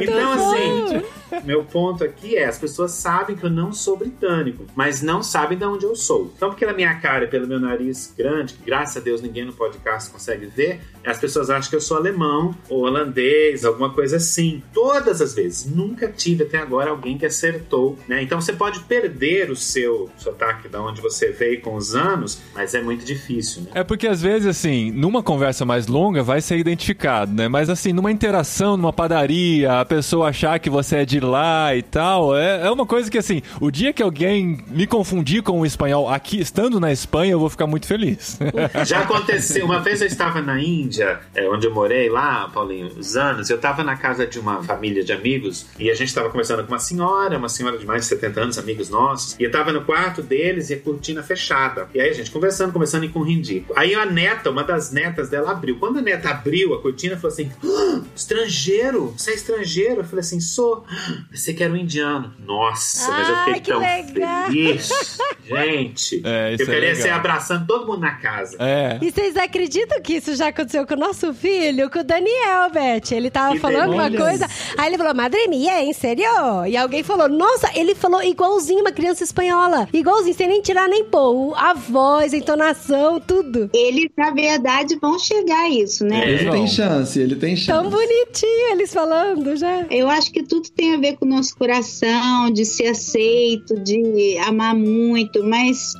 Então, assim, meu ponto aqui é: as pessoas sabem que eu não sou britânico, mas não sabem de onde eu sou. Então, pela minha cara e pelo meu nariz grande, que graças a Deus ninguém no podcast consegue ver, as pessoas acham que eu sou alemão ou holandês, alguma coisa assim. Todas as vezes. Nunca tive até agora alguém que acertou, né? Então você pode perder o seu sotaque da onde você veio com os anos, mas é muito difícil, né? É porque às vezes, assim, numa conversa mais longa vai ser identificado, né? Mas assim, numa interação, numa padaria, a pessoa achar que você é de lá e tal, é, é uma coisa que, assim, o dia que alguém me confundir com o espanhol aqui, estando na Espanha, eu vou ficar muito feliz. Já aconteceu. Uma vez eu estava na Índia, é, onde eu morei lá, Paulinho, uns anos. Eu estava na casa de uma família de amigos e a gente estava conversando com uma senhora, uma senhora de mais de 70 anos, amigos nossos. E eu estava no quarto deles e a cortina fechada. E aí a gente conversando, conversando e com rindico. Aí a neta, uma das netas dela abriu. Quando a neta abriu a cortina, falou assim: "Ah, estrangeiro? Você é estrangeiro? Eu falei assim: sou. "Ah, Pensei que era um indiano. Nossa, mas eu fiquei que tão legal. feliz. Gente, É, isso eu é queria legal. ser abraçando todo mundo na casa. É. E vocês acreditam que isso já aconteceu com o nosso filho, com o Daniel, Beth? Ele tava Que falando uma coisa, aí ele falou, madre mia, em sério? E alguém falou, nossa, ele falou igualzinho uma criança espanhola. Igualzinho, sem nem tirar nem pôr. A voz, a entonação, tudo. Eles, na verdade, vão chegar a isso, né? É. Ele tem chance, ele tem chance. Tão bonitinho eles falando já. Eu acho que tudo tem a ver com o nosso coração, de ser aceito, de amar muito, mas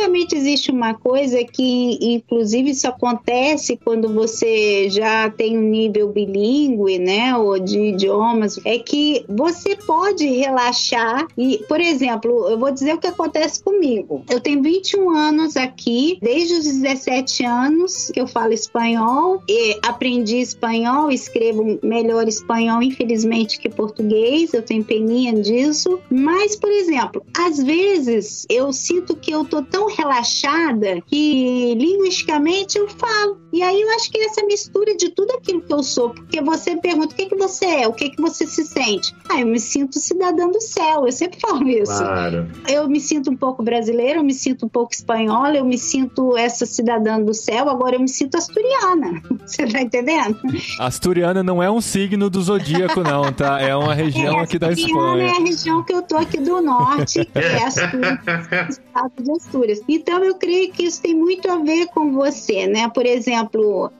linguisticamente existe uma coisa que, inclusive, isso acontece quando você já tem um nível bilíngue, né, ou de idiomas, é que você pode relaxar e, por exemplo, eu vou dizer o que acontece comigo. Eu tenho 21 anos aqui, desde os 17 anos que eu falo espanhol, e aprendi espanhol, escrevo melhor espanhol, infelizmente, que português, eu tenho peninha disso. Mas, por exemplo, às vezes eu sinto que eu tô tão relaxada que linguisticamente eu falo. E aí eu acho que é essa mistura de tudo aquilo que eu sou, porque você pergunta o que, que você é, o que, que você se sente. Ah, eu me sinto cidadã do céu, eu sempre falo isso. Claro. Eu me sinto um pouco brasileira, eu me sinto um pouco espanhola, eu me sinto essa cidadã do céu, agora eu me sinto asturiana. Você tá entendendo? Asturiana não é um signo do zodíaco, não, tá? É uma região É, aqui da Asturiana é Espanha. a região que eu tô aqui do norte, que é Astúrias, estado de Astúrias. Então eu creio que isso tem muito a ver com você, né? Por exemplo,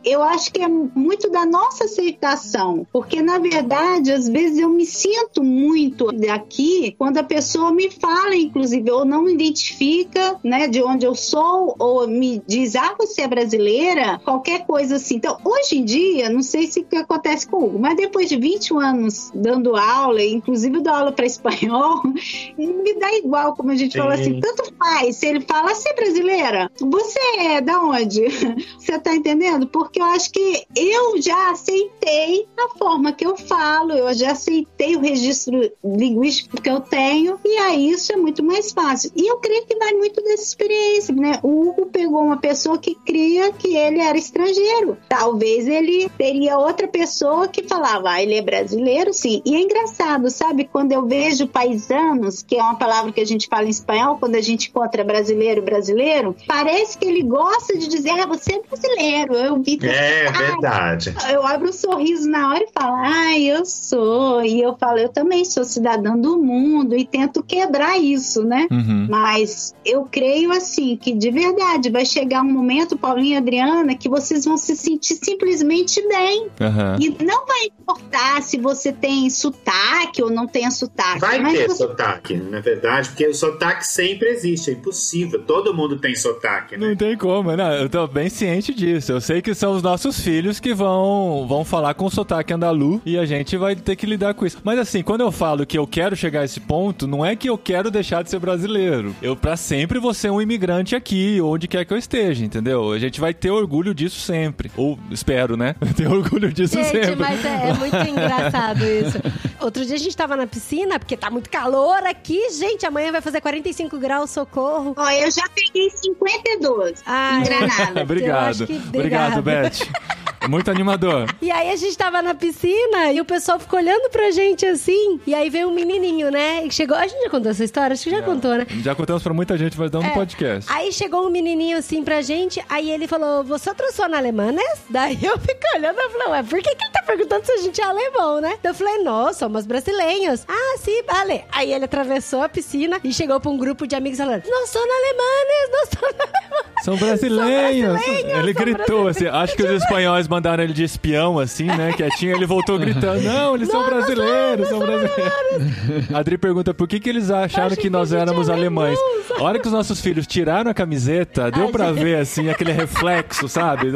eu acho que é muito da nossa aceitação, porque na verdade, às vezes eu me sinto muito daqui quando a pessoa me fala, inclusive, ou não identifica, né, de onde eu sou, ou me diz, ah, você é brasileira, qualquer coisa assim. Então, hoje em dia, não sei se que acontece com o Hugo, mas depois de 21 anos dando aula, inclusive eu dou aula para espanhol, me dá igual, como a gente Sim. fala assim, tanto faz. Se ele fala, você é brasileira? Você é da onde? Você tá entendendo? Porque eu acho que eu já aceitei a forma que eu falo, eu já aceitei o registro linguístico que eu tenho, e aí isso é muito mais fácil. E eu creio que vai muito dessa experiência, né? O Hugo pegou uma pessoa que cria que ele era estrangeiro. Talvez ele teria outra pessoa que falava, ah, ele é brasileiro, sim. E é engraçado, sabe? Quando eu vejo paisanos, que é uma palavra que a gente fala em espanhol, quando a gente encontra brasileiro, brasileiro, parece que ele gosta de dizer, ah, você é brasileiro. Eu vi É verdade. eu abro um sorriso na hora e falo, ai, eu sou. E eu falo, eu também sou cidadã do mundo e tento quebrar isso, né? Uhum. Mas eu creio assim que de verdade vai chegar um momento, Paulinho e Adriana, que vocês vão se sentir simplesmente bem. Aham. E não vai importar se você tem sotaque ou não tem sotaque. Vai mas ter você- sotaque, na verdade, porque o sotaque sempre existe, é impossível. Todo mundo tem sotaque, né? Não tem como, não, eu tô bem ciente disso. Eu sei que são os nossos filhos que vão, vão falar com sotaque andalu e a gente vai ter que lidar com isso. Mas assim, quando eu falo que eu quero chegar a esse ponto, não é que eu quero deixar de ser brasileiro. Eu pra sempre vou ser um imigrante aqui, onde quer que eu esteja, entendeu? A gente vai ter orgulho disso sempre. Ou espero, né? Ter orgulho disso Gente, sempre. mas é, é muito engraçado isso. Outro dia a gente tava na piscina, porque tá muito calor aqui. Gente, amanhã vai fazer 45 graus, socorro. Ó, eu já peguei 52 Ai, em Granada. Eu Obrigado. Obrigado. Beth. É Muito animador. E aí a gente tava na piscina e o pessoal ficou olhando pra gente assim. E aí veio um menininho, né? E chegou. A gente já contou essa história? Acho que já contou, né? Já contamos pra muita gente, mas não no É. podcast. Aí chegou um menininho assim pra gente, aí ele falou, você atravessou na Alemanha? né?" Daí eu fiquei olhando e falei, ué, por que, que ele tá perguntando se a gente é alemão, né? Eu falei, nós somos brasileiros. Ah, sim, vale. Aí ele atravessou a piscina e chegou pra um grupo de amigos falando, nós somos alemães, nós somos alemães. São brasileiros. brasileiros, Ele são gritou assim. brasileiros. Acho que os espanhóis mandaram ele de espião, assim, né? Quietinho. Ele voltou gritando: Não, eles são Não, nós brasileiros, somos, são nós brasileiros. A Adri pergunta por que, que eles acharam que que nós éramos alemães. A hora que os nossos filhos tiraram a camiseta, deu pra gente. ver, assim, aquele reflexo, sabe?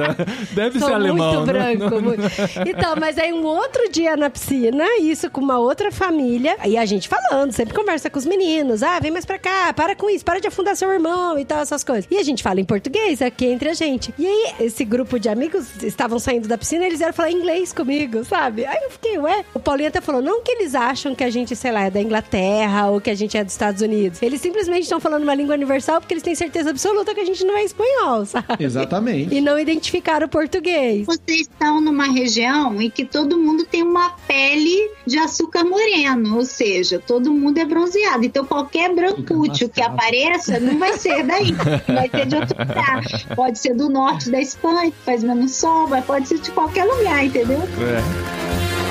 Deve Sou ser alemão. muito né? branco. muito. Então, mas aí um outro dia na piscina, isso com uma outra família, e a gente falando, sempre conversa com os meninos. Ah, vem mais pra cá, para com isso, para de afundar seu irmão e tal, essas coisas. E a gente fala em português aqui entre a gente. E aí, esse grupo de amigos estavam saindo da piscina, eles vieram falar inglês comigo, sabe? Aí eu fiquei, ué. O Paulinho até falou, não que eles acham que a gente, sei lá, é da Inglaterra ou que a gente é dos Estados Unidos. Eles simplesmente estão falando uma língua universal porque eles têm certeza absoluta que a gente não é espanhol, sabe? Exatamente. E não identificaram o português. Vocês estão numa região em que todo mundo tem uma pele de açúcar moreno, ou seja, todo mundo é bronzeado. Então qualquer brancúcio que apareça não vai ser daí, vai ser de outro lugar. Pode ser do norte da Espanha, que faz menos sol, mas pode ser de qualquer lugar, entendeu? É.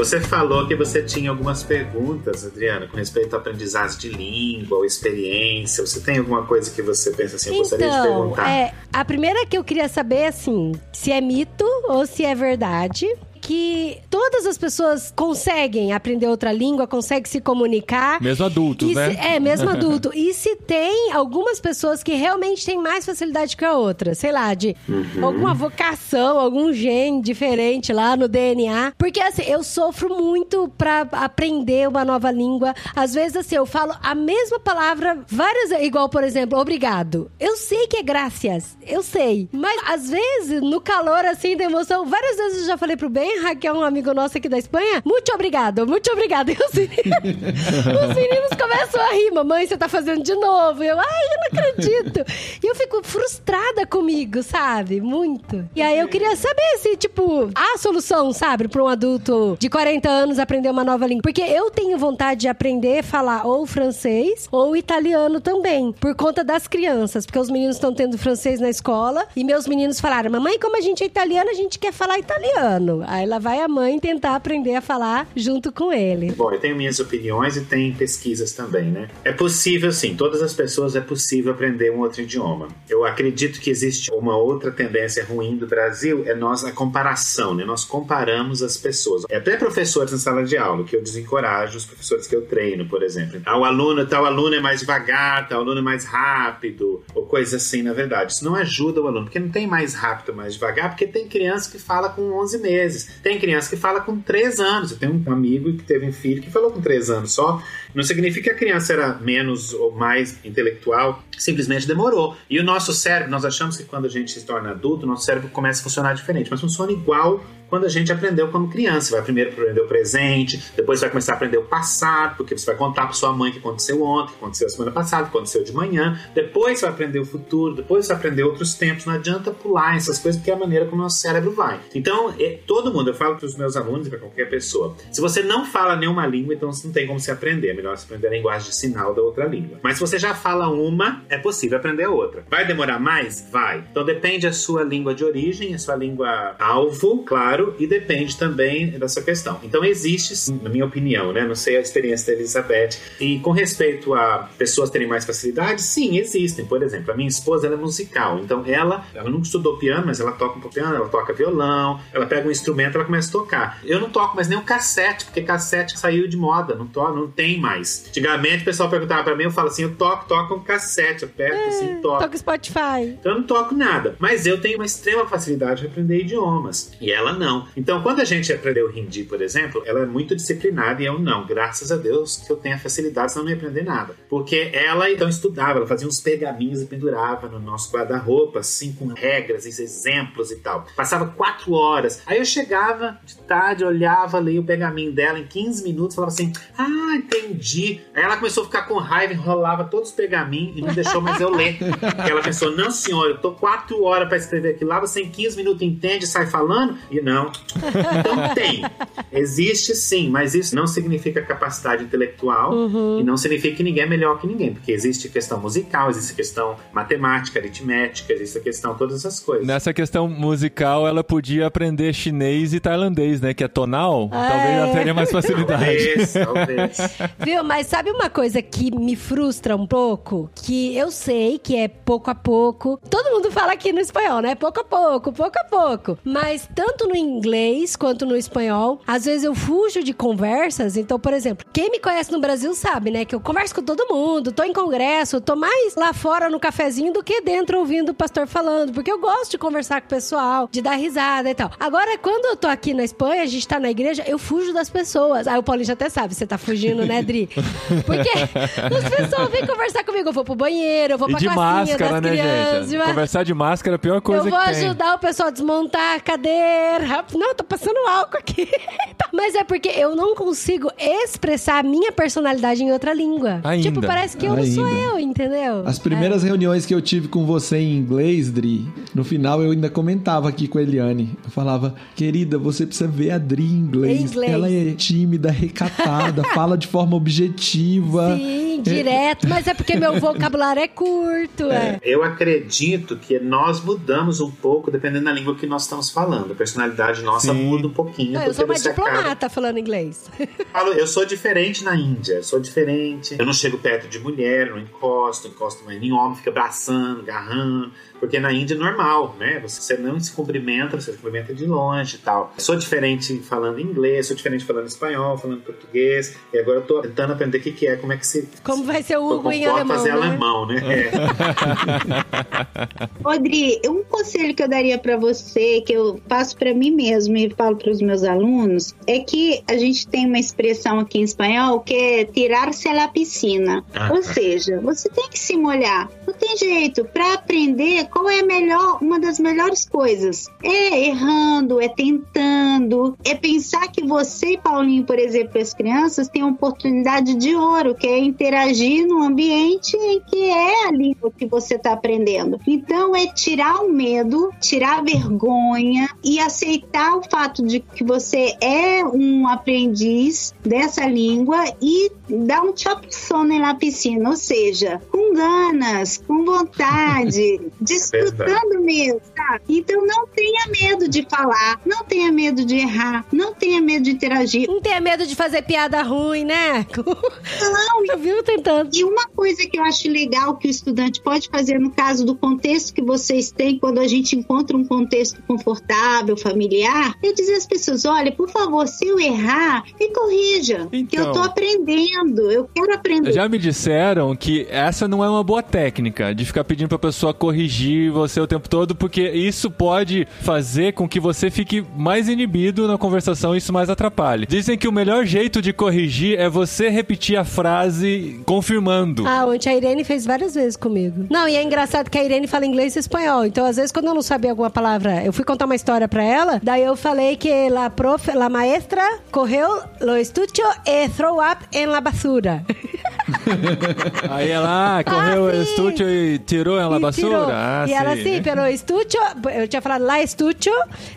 Você falou que você tinha algumas perguntas, Adriana, com respeito a aprendizagem de língua ou experiência. Você tem alguma coisa que você pensa assim, eu gostaria de Então, perguntar? é, a primeira que eu queria saber, assim, se é mito ou se é verdade. Que todas as pessoas conseguem aprender outra língua, conseguem se comunicar. Mesmo adultos, né? se- é, mesmo adulto. e se tem algumas pessoas que realmente têm mais facilidade que a outra, sei lá, de Uhum. alguma vocação, algum gene diferente lá no DNA. Porque assim, eu sofro muito pra aprender uma nova língua. Às vezes, assim, eu falo a mesma palavra várias igual, por exemplo, obrigado. Eu sei que é graças, eu sei. Mas às vezes, no calor assim da emoção, várias vezes eu já falei pro Ben, Raquel, um amigo nosso aqui da Espanha, muito obrigado, muito obrigado. E os meninos, os meninos começam a rir, mamãe, você tá fazendo de novo. E eu, ai, eu não acredito. E eu fico frustrada comigo, sabe? Muito. E aí eu queria saber se, tipo, há solução, sabe, pra um adulto de 40 anos aprender uma nova língua. Porque eu tenho vontade de aprender a falar ou francês ou italiano também, por conta das crianças. Porque os meninos estão tendo francês na escola e meus meninos falaram: Mamãe, como a gente é italiano, a gente quer falar italiano. Aí lá vai a mãe tentar aprender a falar junto com ele. Bom, eu tenho minhas opiniões e tem pesquisas também, né? É possível, sim, todas as pessoas é possível aprender um outro idioma. Eu acredito que existe uma outra tendência ruim do Brasil, é nós a comparação, né? Nós comparamos as pessoas. É até professores na sala de aula, que eu desencorajo os professores que eu treino, por exemplo. Ah, o aluno, tal aluno é mais devagar, tal aluno é mais rápido, ou coisa assim, na verdade. Isso não ajuda o aluno, porque não tem mais rápido, mais devagar, porque tem criança que fala com 11 meses, tem criança que fala com 3 anos. Eu tenho um amigo que teve um filho que falou com 3 anos só. Não significa que a criança era menos ou mais intelectual, simplesmente demorou. E o nosso cérebro, nós achamos que quando a gente se torna adulto, nosso cérebro começa a funcionar diferente, mas funciona igual quando a gente aprendeu como criança. Vai primeiro aprender o presente, depois vai começar a aprender o passado, porque você vai contar para sua mãe o que aconteceu ontem, o que aconteceu a semana passada, o que aconteceu de manhã. Depois você vai aprender o futuro, depois você vai aprender outros tempos. Não adianta pular essas coisas, porque é a maneira como o nosso cérebro vai. Então, é, todo mundo, eu falo para os meus alunos e para qualquer pessoa, se você não fala nenhuma língua, então você não tem como se aprender. Melhor você aprender a linguagem de sinal da outra língua. Mas se você já fala uma, é possível aprender a outra. Vai demorar mais? Vai. Então depende a sua língua de origem, a sua língua alvo, claro, e depende também dessa questão. Então existe, na minha opinião, né? Não sei a experiência da Elizabeth. E com respeito a pessoas terem mais facilidade, sim, existem. Por exemplo, a minha esposa ela é musical, então ela, ela nunca estudou piano, mas ela toca um pouco piano, ela toca violão, ela pega um instrumento, ela começa a tocar. Eu não toco mais nem o cassete, porque cassete saiu de moda, não to, não tem mais. Antigamente o pessoal perguntava pra mim, eu falo assim, eu toco, toco um cassete, aperto assim, toco. Toca Spotify. Então eu não toco nada. Mas eu tenho uma extrema facilidade de aprender idiomas. E ela não. Então, quando a gente aprendeu hindi, por exemplo, ela é muito disciplinada e eu não. Graças a Deus que eu tenho a facilidade, senão eu não ia aprender nada. Porque ela então estudava, ela fazia uns pergaminhos e pendurava no nosso guarda-roupa, assim, com regras e exemplos e tal. Passava quatro horas. Aí eu chegava de tarde, olhava, lia o pergaminho dela em 15 minutos, falava assim: Ah, entendi. Aí ela começou a ficar com raiva, enrolava todos os pergaminhos e não deixou mais eu ler. Porque ela pensou: Não, senhor, eu tô quatro horas para escrever aquilo lá, você em 15 minutos entende e sai falando? E não. Então tem. Existe sim, mas isso não significa capacidade intelectual e não significa que ninguém é melhor que ninguém, porque existe questão musical, existe questão matemática, aritmética, existe a questão todas essas coisas. Nessa questão musical, ela podia aprender chinês e tailandês, né? Que é tonal. Talvez ela teria mais facilidade. Talvez, talvez. Viu? Mas sabe uma coisa que me frustra um pouco? Que eu sei que é pouco a pouco. Todo mundo fala aqui no espanhol, né? Pouco a pouco, pouco a pouco. Mas tanto no inglês quanto no espanhol, às vezes eu fujo de conversas. Então, por exemplo, quem me conhece no Brasil sabe, né? Que eu converso com todo mundo, tô em congresso, tô mais lá fora no cafezinho do que dentro ouvindo o pastor falando. Porque eu gosto de conversar com o pessoal, de dar risada e tal. Agora, quando eu tô aqui na Espanha, a gente tá na igreja, eu fujo das pessoas. Aí o Paulinho já até sabe, você tá fugindo, né, Dri? Porque as pessoas vêm conversar comigo. Eu vou pro banheiro, eu vou E pra de casinha máscara, das né, crianças. gente? de Conversar de máscara é a pior coisa eu vou que tem. ajudar o pessoal a desmontar a cadeira. Não, tô passando álcool aqui. Mas é porque eu não consigo expressar a minha personalidade em outra língua. Ainda. Tipo, parece que eu não sou Ainda. eu, entendeu? As primeiras reuniões que eu tive com você em inglês, Dri, no final eu ainda comentava aqui com a Eliane. Eu falava, querida, você precisa ver a Dri em inglês. Em inglês. Ela é tímida, recatada, fala de forma objetiva. Sim, direto. Mas é porque meu vocabulário é curto. É. Eu acredito que nós mudamos um pouco dependendo da língua que nós estamos falando. A personalidade nossa Sim. muda um pouquinho. Não, eu sou uma você acaba- diplomata falando inglês. Falo, eu sou diferente na Índia, eu sou diferente. Eu não chego perto de mulher, não encosto, encosto em homem, fica abraçando, agarrando. Porque na Índia é normal, né? Você não se cumprimenta, você se cumprimenta de longe e tal. Sou diferente falando inglês, sou diferente falando espanhol, falando português. E agora eu tô tentando aprender o que, que é, como é que se. Como vai ser o Hugo em alemão, fazer né? alemão, né? É. Rodri, um conselho que eu daria pra você, que eu passo pra mim mesmo e falo pros meus alunos, é que a gente tem uma expressão aqui em espanhol que é tirar-se à piscina. Ah. Ou seja, você tem que se molhar. Não tem jeito. Pra aprender, qual é a melhor, uma das melhores coisas? É errando, é tentando, é pensar que você, Paulinho, por exemplo, as crianças têm uma oportunidade de ouro, que é interagir no ambiente em que é a língua que você está aprendendo. Então é tirar o medo, tirar a vergonha e aceitar o fato de que você é um aprendiz dessa língua e dar um chapuzone na piscina, ou seja, com ganas, com vontade, desfrutando mesmo, sabe? Então não tenha medo de falar, não tenha medo de errar, não tenha medo de interagir. Não tenha medo de fazer piada ruim, né? Não, Eu vi o tentando. E uma coisa que eu acho legal que o estudante pode fazer no caso do contexto que vocês têm, quando a gente encontra um contexto confortável, familiar, é dizer às pessoas: olha, por favor, se eu errar, me corrija. que eu Então. tô aprendendo, eu quero aprender. Já me disseram que essa não é uma boa técnica de ficar pedindo pra pessoa corrigir você o tempo todo, porque isso pode fazer com que você fique mais inibido na conversação e isso mais atrapalhe. Dizem que o melhor jeito de corrigir é você repetir a frase confirmando. Ah, ontem a Irene fez várias vezes comigo. Não, e é engraçado que a Irene fala inglês e espanhol. Então, às vezes, quando eu não sabia alguma palavra, eu fui contar uma história pra ela, daí eu falei que la profe, la maestra correu lo estucho e throw up en la basura. Aí ela ah, correu Ah, o estúdio e tirou ela E basura? tirou. Ah, e ela sim. pero estucho, eu tinha falado lá estucho,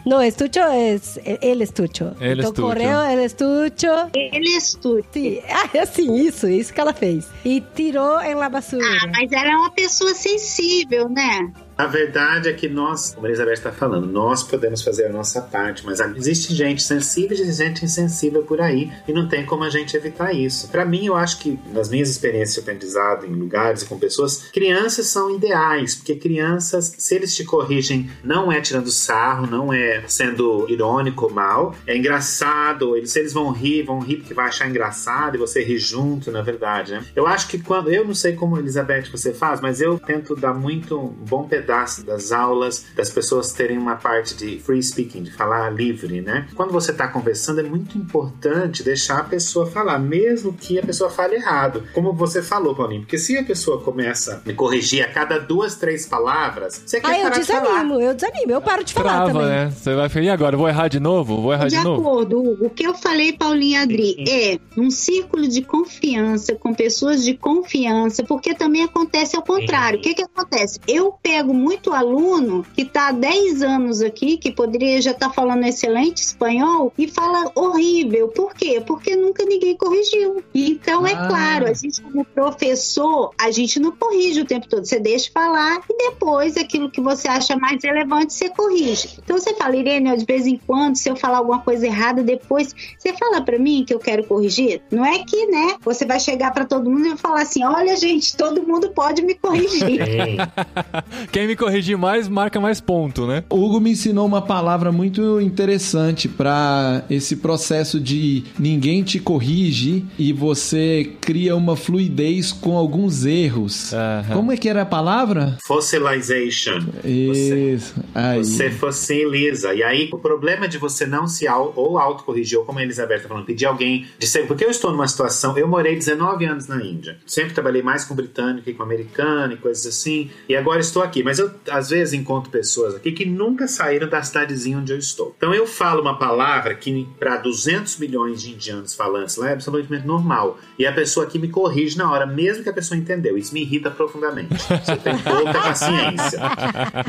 no, estucho é el estucho. El então correu el estucho. Ele estuda. Sim, ah, assim, isso, isso que ela fez. E tirou em la basura. Ah, mas ela é uma pessoa sensível, né? A verdade é que nós, como a Elizabeth está falando, nós podemos fazer a nossa parte, mas existe gente sensível e gente insensível por aí e não tem como a gente evitar isso. Para mim, eu acho que nas minhas experiências de aprendizado em lugares e com pessoas, crianças são ideais, porque crianças, se eles te corrigem, não é tirando sarro, não é sendo irônico ou mal, é engraçado, eles, se eles vão rir, vão rir porque vai achar engraçado e você ri junto, na verdade, né? Eu acho que quando, eu não sei como Elizabeth você faz, mas eu tento dar muito um bom pedaço das aulas, das pessoas terem uma parte de free speaking, de falar livre, né? Quando você está conversando, é muito importante deixar a pessoa falar, mesmo que a pessoa fale errado. Como você falou, Paulinho, porque se a pessoa começa a me corrigir a cada duas, três palavras, você quer Ah, eu parar de falar. desanimo, eu desanimo, eu paro de falar Trava, também. né? Você vai falar, e agora? Vou errar de novo? Vou errar De de, novo? acordo, Hugo, o que eu falei, Paulinha e Adri, é um círculo de confiança com pessoas de confiança, porque também acontece ao contrário. O que, que acontece? Eu pego muito aluno que está há 10 anos aqui, que poderia já estar falando excelente espanhol, e fala horrível. Por quê? Porque nunca ninguém corrigiu. Então, é Ah. claro, a gente, como professor, a gente não corrige o tempo todo. Você deixa falar e depois aquilo que você acha mais relevante, você corrige. Então, você fala, Irene, de vez em quando, se eu falar alguma coisa errada, depois você fala pra mim que eu quero corrigir. Não é que, né, você vai chegar pra todo mundo e falar assim: olha, gente, todo mundo pode me corrigir. Sim. Quem me corrigir mais, marca mais ponto, né? O Hugo me ensinou uma palavra muito interessante para esse processo de ninguém te corrige e você cria uma fluidez com alguns erros. Aham. Como é que era a palavra? Fossilization. Você- Isso. Aí. Você fossiliza. E aí, o problema de você não se au- ou autocorrigir, ou como a Elizabeth tá falando, pedir alguém de ser. Porque eu estou numa situação. Eu morei 19 anos na Índia. Sempre trabalhei mais com britânico e com americano e coisas assim. E agora estou aqui. Mas eu, às vezes, encontro pessoas aqui que nunca saíram da cidadezinha onde eu estou. Então, eu falo uma palavra que, para 200 milhões de indianos falantes lá, é absolutamente normal. E a pessoa aqui me corrige na hora, mesmo que a pessoa entendeu. Isso me irrita profundamente. Você tem pouca paciência.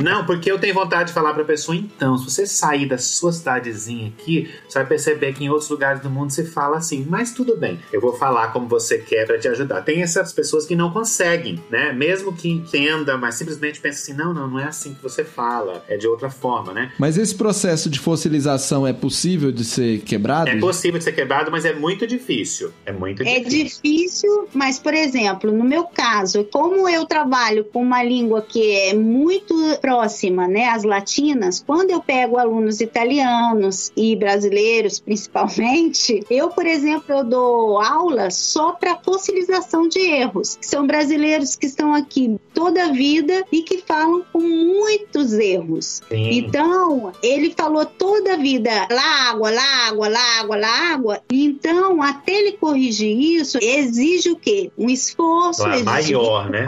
Não, porque eu tenho vontade de falar pra pessoa, então, se você sair da sua cidadezinha aqui, você vai perceber que em outros lugares do mundo se fala assim, mas tudo bem, eu vou falar como você quer pra te ajudar. Tem essas pessoas que não conseguem, né? Mesmo que entenda, mas simplesmente pensa assim, não, não, não é assim que você fala, é de outra forma, né? Mas esse processo de fossilização é possível de ser quebrado? É possível de ser quebrado, mas é muito difícil. É muito É difícil. difícil, mas, por exemplo, no meu caso, como eu trabalho com uma língua que é muito próxima, né, às latinas, quando eu pego alunos italianos e brasileiros, principalmente, eu, por exemplo, eu dou aula só para fossilização de erros, que são brasileiros que estão aqui toda a vida e que falam com muitos erros. Sim. Então, ele falou toda a vida lá água, lá água, lá água, lá água. Então, até ele corrigir isso, exige o quê? Um esforço, Claro, exige maior, né?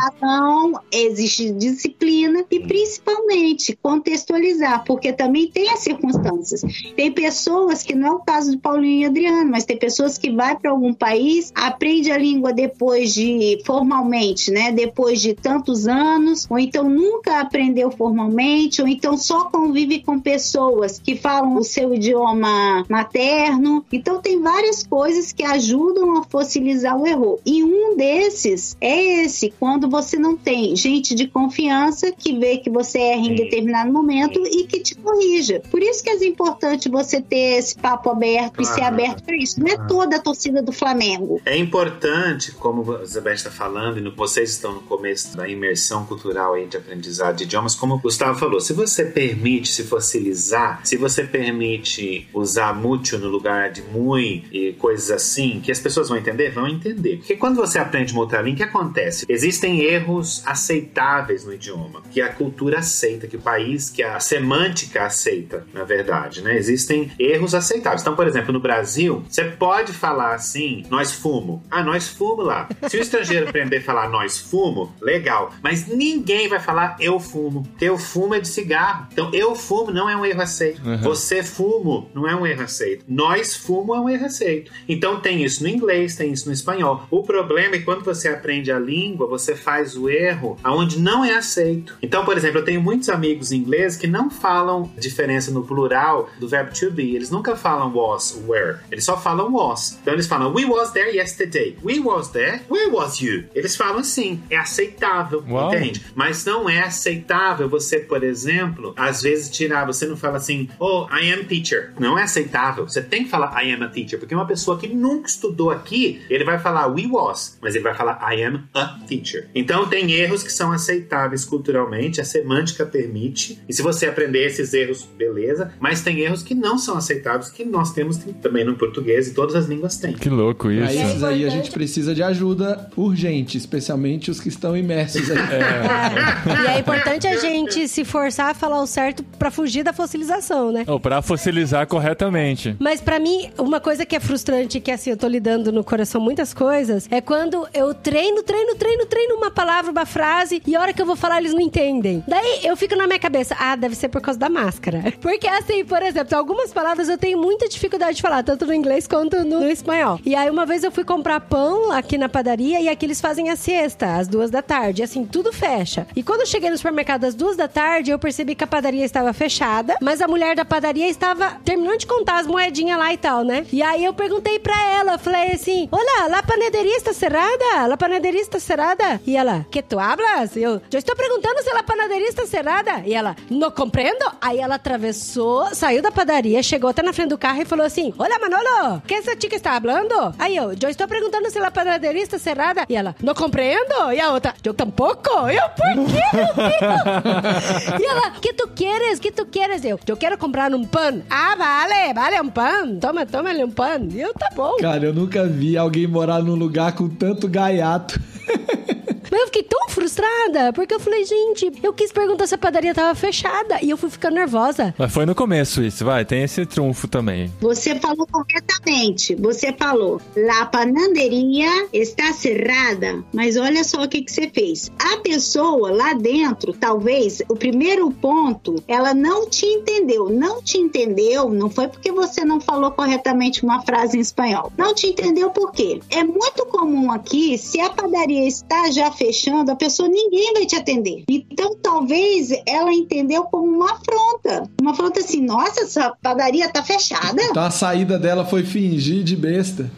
exige disciplina e principalmente contextualizar, porque também tem as circunstâncias. Tem pessoas que não é o caso do Paulinho e Adriano, mas tem pessoas que vai para algum país, aprende a língua depois de formalmente, né? Depois de tantos anos, ou então nunca aprendeu formalmente, ou então só convive com pessoas que falam o seu idioma materno. Então tem várias coisas que ajudam a fossilizar o erro. E um desses é esse, quando você não tem gente de confiança que vê que você erra em determinado momento e que te corrija. Por isso que é importante você ter esse papo aberto e ser Claro. aberto para isso. Não é Claro. toda a torcida do Flamengo. É importante, como a Isabel está falando, e vocês estão no começo da imersão cultural aí de aprendizado de idiomas, como o Gustavo falou, se você permite se fossilizar, se você permite usar mucho no lugar de muy e coisas assim, que as pessoas vão entender, vão entender. Porque quando você aprende uma outra língua, o que acontece? Existem erros aceitáveis no idioma, que a cultura aceita, que o país, que a semântica aceita, na verdade, né? Existem erros aceitáveis. Então, por exemplo, no Brasil, você pode falar assim, nós fumo. Ah, nós fumo lá. Se o estrangeiro aprender a falar nós fumo, legal. Mas ninguém vai falar eu fumo. Porque eu fumo é de cigarro. Então, eu fumo não é um erro aceito. Uhum. Você fumo não é um erro aceito. Nós fumo é um erro aceito. Então, tem isso no inglês, tem isso no espanhol. O problema é que quando você aprende a língua, você faz o erro aonde não é aceito. Então, por exemplo, eu tenho muitos amigos ingleses que não falam diferença no plural do verbo to be. Eles nunca falam was, were. Eles só falam was. Então eles falam we was there yesterday. We was there. Where was you? Eles falam assim. É aceitável, Uau. entende? Mas não é aceitável você, por exemplo, às vezes tirar. Você não fala assim, oh, I am teacher. Não é aceitável. Você tem que falar I am a teacher, porque uma pessoa que nunca estudou aqui, ele vai falar we was, mas ele vai falar I am a teacher. Então tem erros que são aceitáveis culturalmente, a semântica permite. E se você aprender esses erros, beleza. Mas tem erros que não são aceitáveis, que nós temos também no português e todas as línguas têm. Que louco isso. esses aí a gente precisa de ajuda urgente, especialmente os que estão imersos aí. É. E é importante a gente se forçar a falar o certo pra fugir da fossilização, né? Ou pra fossilizar corretamente. Mas pra mim, uma coisa que é frustrante, que assim, eu tô lidando no coração muitas coisas, é quando eu treino, treino, treino, treino uma palavra, uma frase, e a hora que eu vou falar, eles não entendem. Daí eu fico na minha cabeça, ah, deve ser por causa da máscara. Porque assim, por exemplo, algumas palavras eu tenho muita dificuldade de falar, tanto no inglês quanto no, no espanhol. E aí uma vez eu fui comprar pão aqui na padaria e aqui eles fazem a siesta, às duas da tarde. E assim, tudo fecha. E quando eu cheguei no supermercado às duas da tarde, eu percebi que a padaria estava fechada, mas a mulher da padaria estava terminando de contar as moedinhas lá e tal, né? E aí eu perguntei pra ela, falei assim: Olá, la panaderia está cerrada? La panaderia está cerrada? E ela, que tu hablas? Eu, eu estou perguntando se la panaderia está cerrada. E ela, não compreendo. Aí ela atravessou, saiu da padaria, chegou até na frente do carro e falou assim: Olá, Manolo, que essa chica está hablando? Aí eu, eu estou perguntando se la panaderia está cerrada. E ela, não compreendo. E a outra, eu tampouco. Eu, por quê, meu? e ela, que tu queres? Que tu queres? Eu, eu quero comprar um pão. Ah, vale, vale um pão. Toma, toma ali um pão. E eu, tá bom. Cara, eu nunca vi alguém morar num lugar com tanto gaiato. Mas eu fiquei tão frustrada, porque eu falei, gente, eu quis perguntar se a padaria tava fechada. E eu fui ficando nervosa. Mas foi no começo isso, vai. Tem esse trunfo também. Você falou corretamente. Você falou, la panaderia está cerrada. Mas olha só o que, que você fez. A pessoa lá dentro, talvez, o primeiro ponto, ela não te entendeu. Não te entendeu, não foi porque você não falou corretamente uma frase em espanhol. Não te entendeu por quê? É muito comum aqui, se a padaria está já fechando, a pessoa ninguém vai te atender. Então, talvez ela entendeu como uma afronta. Uma afronta assim, nossa, essa padaria tá fechada? Então a saída dela foi fingir de besta.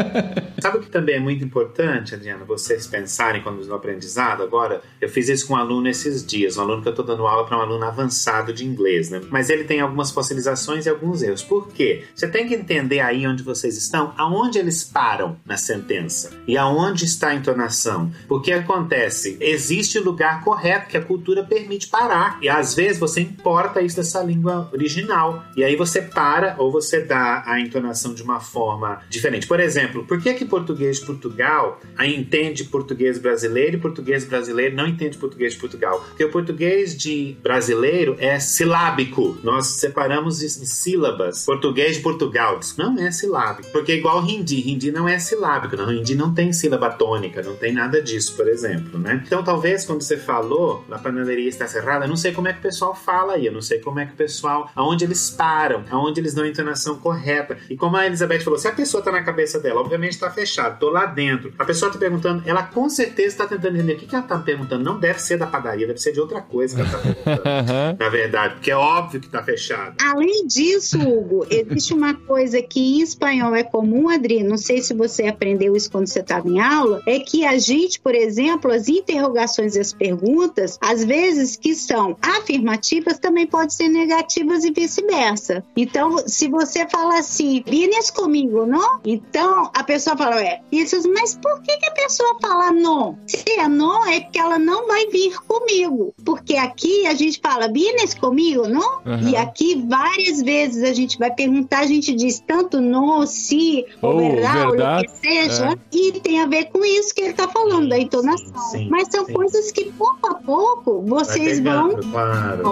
Sabe o que também é muito importante, Adriana, vocês pensarem quando no aprendizado? Agora, eu fiz isso com um aluno esses dias, um aluno que eu estou dando aula para um aluno avançado de inglês, né? Mas ele tem algumas fossilizações e alguns erros. Por quê? Você tem que entender aí onde vocês estão, aonde eles param na sentença e aonde está a entonação. Porque acontece, existe lugar correto que a cultura permite parar. E às vezes você importa isso dessa língua original. E aí você para ou você dá a entonação de uma forma diferente. Por exemplo, por que que português de Portugal entende português brasileiro e português brasileiro não entende português de Portugal? Porque o português de brasileiro é silábico. Nós separamos em sílabas. Português de Portugal não é silábico. Porque é igual hindi. Hindi não é silábico. Não, hindi não tem sílaba tônica, não tem nada disso, por exemplo, né? Então, talvez quando você falou, a panaderia está cerrada, eu não sei como é que o pessoal fala aí, eu não sei como é que o pessoal, aonde eles param, aonde eles dão a entonação correta. E como a Elizabeth falou, se a pessoa tá na cabeça dela, obviamente está fechado, tô lá dentro. A pessoa tá perguntando, ela com certeza está tentando entender o que, que ela tá perguntando. Não deve ser da padaria, deve ser de outra coisa que ela tá perguntando. na verdade, porque é óbvio que tá fechado. Além disso, Hugo, existe uma coisa que em espanhol é comum, Adri, não sei se você aprendeu isso quando você estava em aula, é que a gente, por exemplo, as interrogações e as perguntas, às vezes que são afirmativas, também podem ser negativas e vice-versa. Então, se você fala assim, vienes comigo, não? Então, a pessoa fala, é, isso, mas por que, que a pessoa fala não? Se é não, é porque ela não vai vir comigo. Porque aqui a gente fala, vienes comigo, não? Uhum. E aqui várias vezes a gente vai perguntar, a gente diz tanto no, se, ou Ou verdade, ou o que seja, e tem a ver com isso que ele tá falando, da entonação. Sim, sim, Mas são sim. coisas que pouco a pouco vocês vão claro.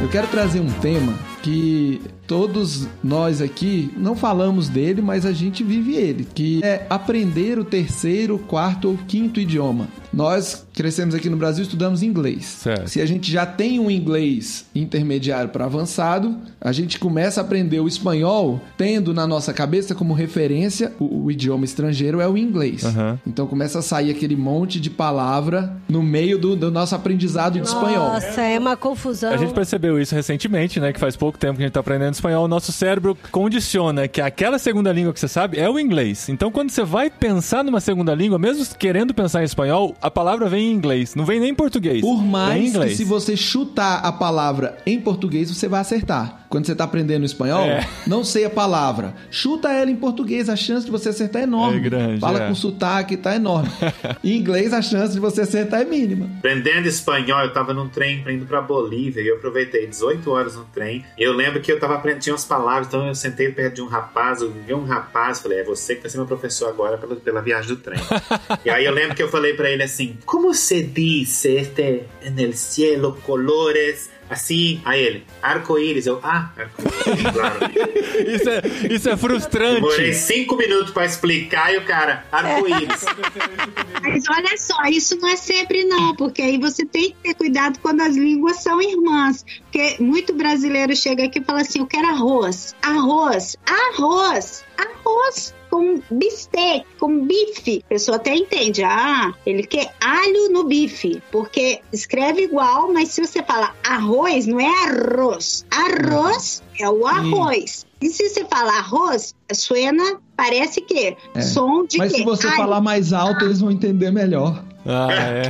Eu quero trazer um tema que todos nós aqui não falamos dele, mas a gente vive ele, que é aprender o terceiro, quarto ou quinto idioma. Nós crescemos aqui no Brasil, estudamos inglês. Certo. Se a gente já tem um inglês intermediário para avançado, a gente começa a aprender o espanhol, tendo na nossa cabeça como referência o, o idioma estrangeiro é o inglês. Aham. Então começa a sair aquele monte de palavra no meio do, do nosso aprendizado de espanhol. Nossa, é uma confusão. A gente percebeu isso recentemente, né? Que faz pouco tempo que a gente tá aprendendo espanhol. O nosso cérebro condiciona que aquela segunda língua que você sabe é o inglês. Então, quando você vai pensar numa segunda língua, mesmo querendo pensar em espanhol, a palavra vem em inglês. Não vem nem em português. Por vem em mais que se você chutar a palavra em português, você vai acertar. Quando você tá aprendendo espanhol, É. não sei a palavra. Chuta ela em português, a chance de você acertar é enorme. É grande, Fala é. com sotaque, tá enorme. em inglês, a chance de você acertar é mínima. Aprendendo espanhol, eu tava num trem indo pra Bolívia e eu aproveitei 18 horas no trem. Eu lembro que eu tava aprendendo, tinha umas palavras, então eu sentei perto de um rapaz, eu vi um rapaz, falei, é você que vai ser meu professor agora pela, pela viagem do trem. e aí eu lembro que eu falei pra ele assim, como se diz este en el cielo colores assim? Aí ele, arco-íris. Eu, ah, arco-íris, claro. Isso é, isso é frustrante. Demorei cinco minutos pra explicar e o cara, arco-íris. Mas olha só, isso não é sempre não, porque aí você tem que ter cuidado quando as línguas são irmãs. Porque muito brasileiro chega aqui e fala assim, eu quero arroz, arroz, arroz, arroz com bistec, com bife. A pessoa até entende, ah, ele quer alho no bife, porque escreve igual, mas se você fala arroz, não é arroz. Arroz é o arroz. E se você fala arroz, suena, parece que som de É. Mas quê? se você Ai, falar mais alto, eles vão entender melhor. Ah, é.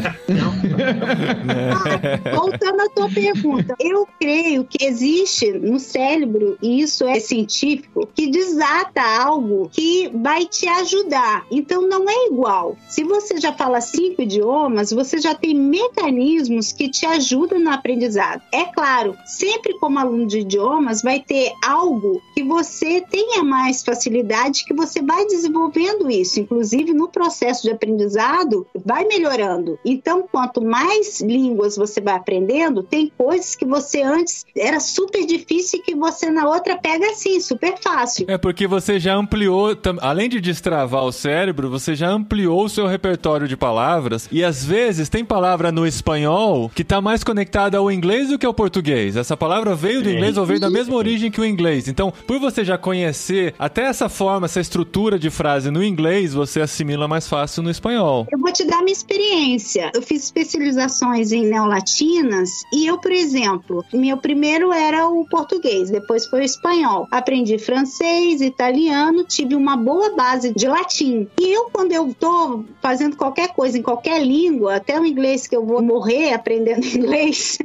Ah, Voltando à tua pergunta, eu creio que existe no cérebro, e isso é científico, que desata algo que vai te ajudar. Então não é igual. Se você já fala cinco idiomas, você já tem mecanismos que te ajudam no aprendizado. É claro, sempre como aluno de idiomas, vai ter algo que você tenha mais facilidade, que você vai desenvolvendo isso. Inclusive no processo de aprendizado, vai melhorando. Então, quanto mais línguas você vai aprendendo, tem coisas que você antes era super difícil e que você na outra pega assim, super fácil. É porque você já ampliou, além de destravar o cérebro, você já ampliou o seu repertório de palavras. E às vezes tem palavra no espanhol que tá mais conectada ao inglês do que ao português. Essa palavra veio do inglês ou veio da mesma origem que o inglês. Então, por você já conhecer até essa forma, essa estrutura de frase no inglês, você assimila mais fácil no espanhol. Eu vou te dar minha experiência. Eu fiz especializações em neolatinas e eu, por exemplo, meu primeiro era o português, depois foi o espanhol. Aprendi francês, italiano, tive uma boa base de latim. E eu, quando eu tô fazendo qualquer coisa em qualquer língua, até o inglês que eu vou morrer aprendendo inglês,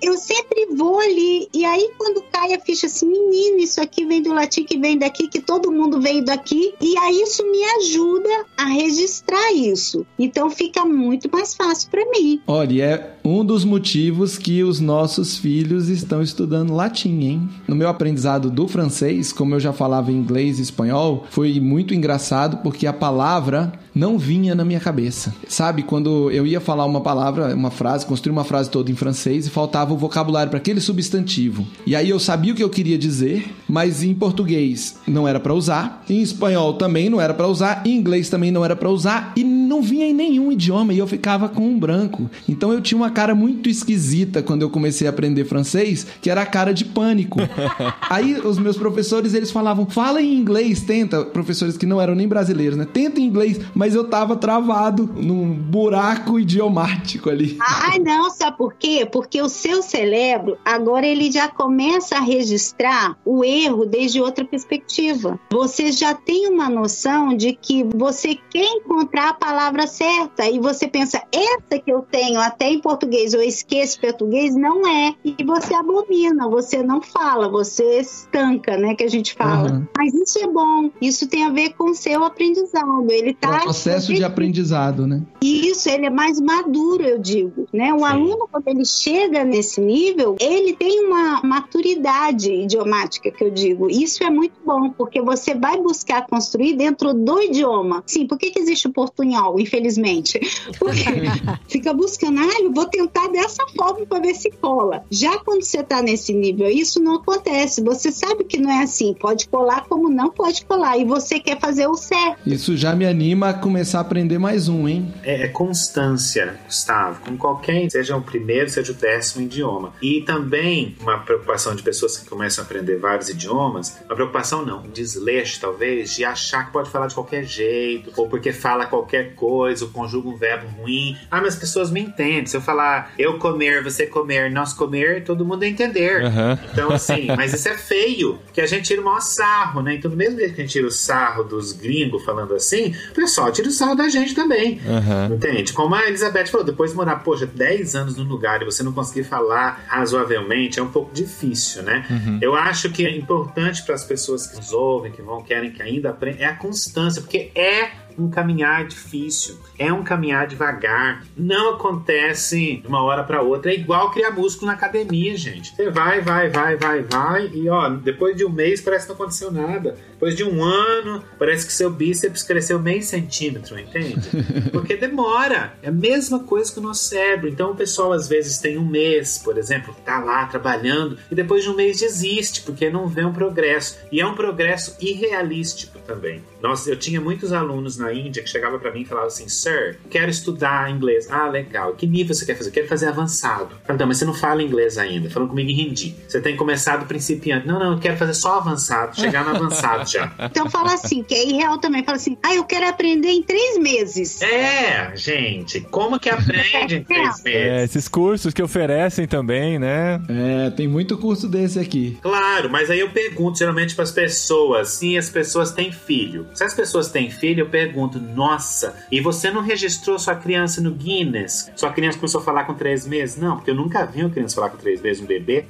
eu sempre vou ali. E aí, quando cai a ficha assim, menino, isso aqui vem do latim, que vem daqui, que todo mundo veio daqui. E aí, isso me ajuda a registrar isso. Então, fica muito mais fácil para mim. Olha, é um dos motivos que os nossos filhos estão estudando latim, hein? No meu aprendizado do francês, como eu já falava inglês e espanhol, foi muito engraçado porque a palavra não vinha na minha cabeça. Sabe, quando eu ia falar uma palavra, uma frase, construir uma frase toda em francês e faltava o vocabulário para aquele substantivo. E aí eu sabia o que eu queria dizer, mas em português não era para usar, em espanhol também não era para usar, em inglês também não era para usar e não vinha em nenhum idioma e eu ficava com um branco. Então eu tinha uma cara muito esquisita quando eu comecei a aprender francês, que era a cara de pânico. aí os meus professores eles falavam: "Fala em inglês, tenta". Professores que não eram nem brasileiros, né? Tenta em inglês, mas eu tava travado num buraco idiomático ali. Ai, não, sabe por quê? Porque o seu cérebro agora ele já começa a registrar o erro desde outra perspectiva. Você já tem uma noção de que você quer encontrar a palavra certa e você pensa, essa que eu tenho até em português, eu esqueço português, não é. E você abomina, você não fala, você estanca, né? Que a gente fala. Uhum. Mas isso é bom, isso tem a ver com o seu aprendizado. Ele tá. Processo de aprendizado, né? E isso, ele é mais maduro, eu digo, né? O Sim. aluno, quando ele chega nesse nível, ele tem uma maturidade idiomática, que eu digo. Isso é muito bom, porque você vai buscar construir dentro do idioma. Sim, por que, que existe o portunhol, infelizmente? Porque fica buscando, ah, eu vou tentar dessa forma para ver se cola. Já quando você tá nesse nível, isso não acontece. Você sabe que não é assim. Pode colar como não pode colar. E você quer fazer o certo. Isso já me anima a começar a aprender mais um, hein? É, é constância, Gustavo, com qualquer, seja o primeiro, seja o décimo idioma. E também uma preocupação de pessoas que começam a aprender vários idiomas, uma preocupação não, um desleixo talvez, de achar que pode falar de qualquer jeito, ou porque fala qualquer coisa, ou conjuga um verbo ruim. Ah, mas as pessoas me entendem. Se eu falar eu comer, você comer, nós comer, todo mundo ia entender. Aham. Então, assim, mas isso é feio, que a gente tira o maior sarro, né? Então, do mesmo jeito que a gente tira o sarro dos gringos falando assim, o pessoal tira o sarro da gente também. Aham. Entende? Como a Elizabeth falou, depois de morar, poxa, 10 anos no lugar e você não conseguir falar razoavelmente, é um pouco difícil, né? Eu acho que é importante para as pessoas que nos ouvem, que vão, querem que ainda aprendam, é a constância, porque é um caminhar difícil, é um caminhar devagar, não acontece de uma hora para outra, é igual criar músculo na academia, gente. Você vai, vai, vai, vai, vai, e ó, depois de um mês parece que não aconteceu nada. Depois de um ano, parece que seu bíceps cresceu meio centímetro, entende? Porque demora. É a mesma coisa que o nosso cérebro. Então o pessoal às vezes tem um mês, por exemplo, tá lá trabalhando e depois de um mês desiste porque não vê um progresso. E é um progresso irrealístico também. Nossa, eu tinha muitos alunos na Índia que chegavam para mim e falavam assim: Sir, quero estudar inglês. Ah, legal. Que nível você quer fazer? Quero fazer avançado. Eu falei, não, mas você não fala inglês ainda. Falando comigo em hindi. Você tem começado principiante. Não, não, eu quero fazer só avançado. Chegar no avançado já. Então fala assim, que é irreal também. Fala assim, ah, eu quero aprender em três meses. É, gente, como que aprende em três É, meses? esses cursos que oferecem também, né? É, tem muito curso desse aqui. Claro, mas aí eu pergunto geralmente para as pessoas, sim, as pessoas têm filho. Se as pessoas têm filho, eu pergunto, nossa, e você não registrou sua criança no Guinness? Sua criança começou a falar com três meses? Não, porque eu nunca vi uma criança falar com três meses, um bebê.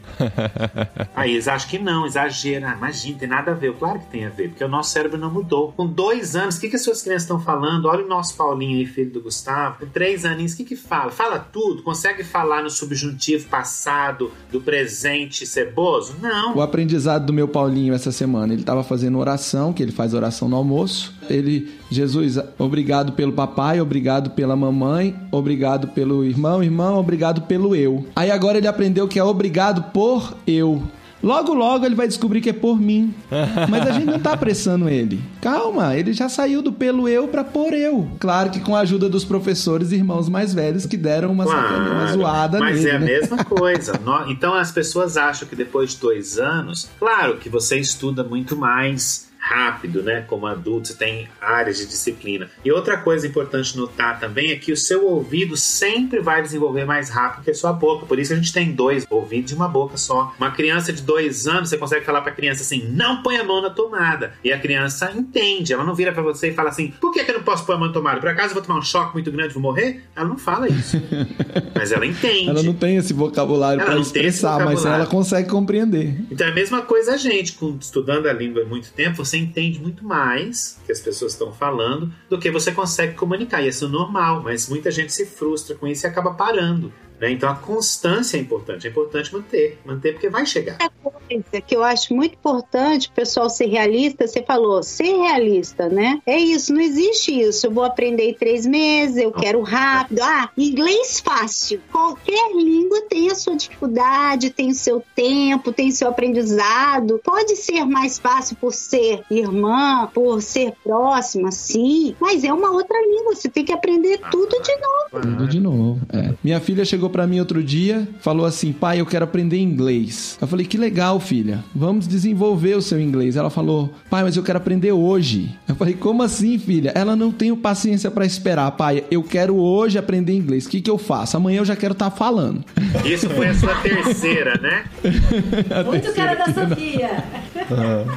aí eles acham que não, exagera. Ah, imagina, tem nada a ver. Claro que tem a ver, porque o nosso cérebro não mudou. Com dois anos, o que, que as suas crianças estão falando? Olha o nosso Paulinho aí, filho do Gustavo. Com três aninhos, o que que fala? Fala tudo? Consegue falar no subjuntivo passado, do presente ceboso? Não. O aprendizado do meu Paulinho essa semana, ele estava fazendo oração, que ele faz oração no almoço. Ele, Jesus, obrigado pelo papai, obrigado pela mamãe, obrigado pelo irmão, irmão, obrigado pelo eu. Aí agora ele aprendeu que é obrigado por eu. Logo, logo ele vai descobrir que é por mim. Mas a gente não tá apressando ele. Calma, ele já saiu do pelo eu pra por eu. Claro que com a ajuda dos professores e irmãos mais velhos que deram uma, sacaninha, uma zoada mas nele. é a né? mesma coisa. Então as pessoas acham que depois de dois anos, claro que você estuda muito mais rápido, né? Como adulto, você tem áreas de disciplina. E outra coisa importante notar também é que o seu ouvido sempre vai desenvolver mais rápido que a sua boca. Por isso a gente tem dois ouvidos e uma boca só. Uma criança de dois anos, você consegue falar pra criança assim: não põe a mão na tomada. E a criança entende. Ela não vira pra você e fala assim: por que, que eu não posso pôr a mão na tomada? Por acaso eu vou tomar um choque muito grande e vou morrer? Ela não fala isso. Mas ela entende. Ela não tem esse vocabulário esse expressar, mas ela consegue compreender. Então é a mesma coisa a gente, estudando a língua há muito tempo, você entende muito mais que as pessoas estão falando do que você consegue comunicar. E isso é normal, mas muita gente se frustra com isso e acaba parando. Né? Então a constância é importante, é importante manter, manter porque vai chegar. Outra coisa que eu acho muito importante o pessoal ser realista, você falou, ser realista, né? É isso, não existe isso. Eu vou aprender em três meses, eu quero rápido. Ah, inglês fácil. Qualquer língua tem a sua dificuldade, tem o seu tempo, tem seu aprendizado. Pode ser mais fácil por ser irmã, por ser próxima, sim, mas é uma outra língua. Você tem que aprender tudo de novo. Tudo de novo. É. Minha filha chegou para mim outro dia, falou assim: pai, eu quero aprender inglês. Eu falei: que legal, filha. Vamos desenvolver o seu inglês. Ela falou: pai, mas eu quero aprender hoje. Eu falei: como assim, filha? Ela não tem paciência para esperar, pai. Eu quero hoje aprender inglês. O que, que eu faço? Amanhã eu já quero estar tá falando. Isso foi a sua terceira, né? Muito cara da Sofia.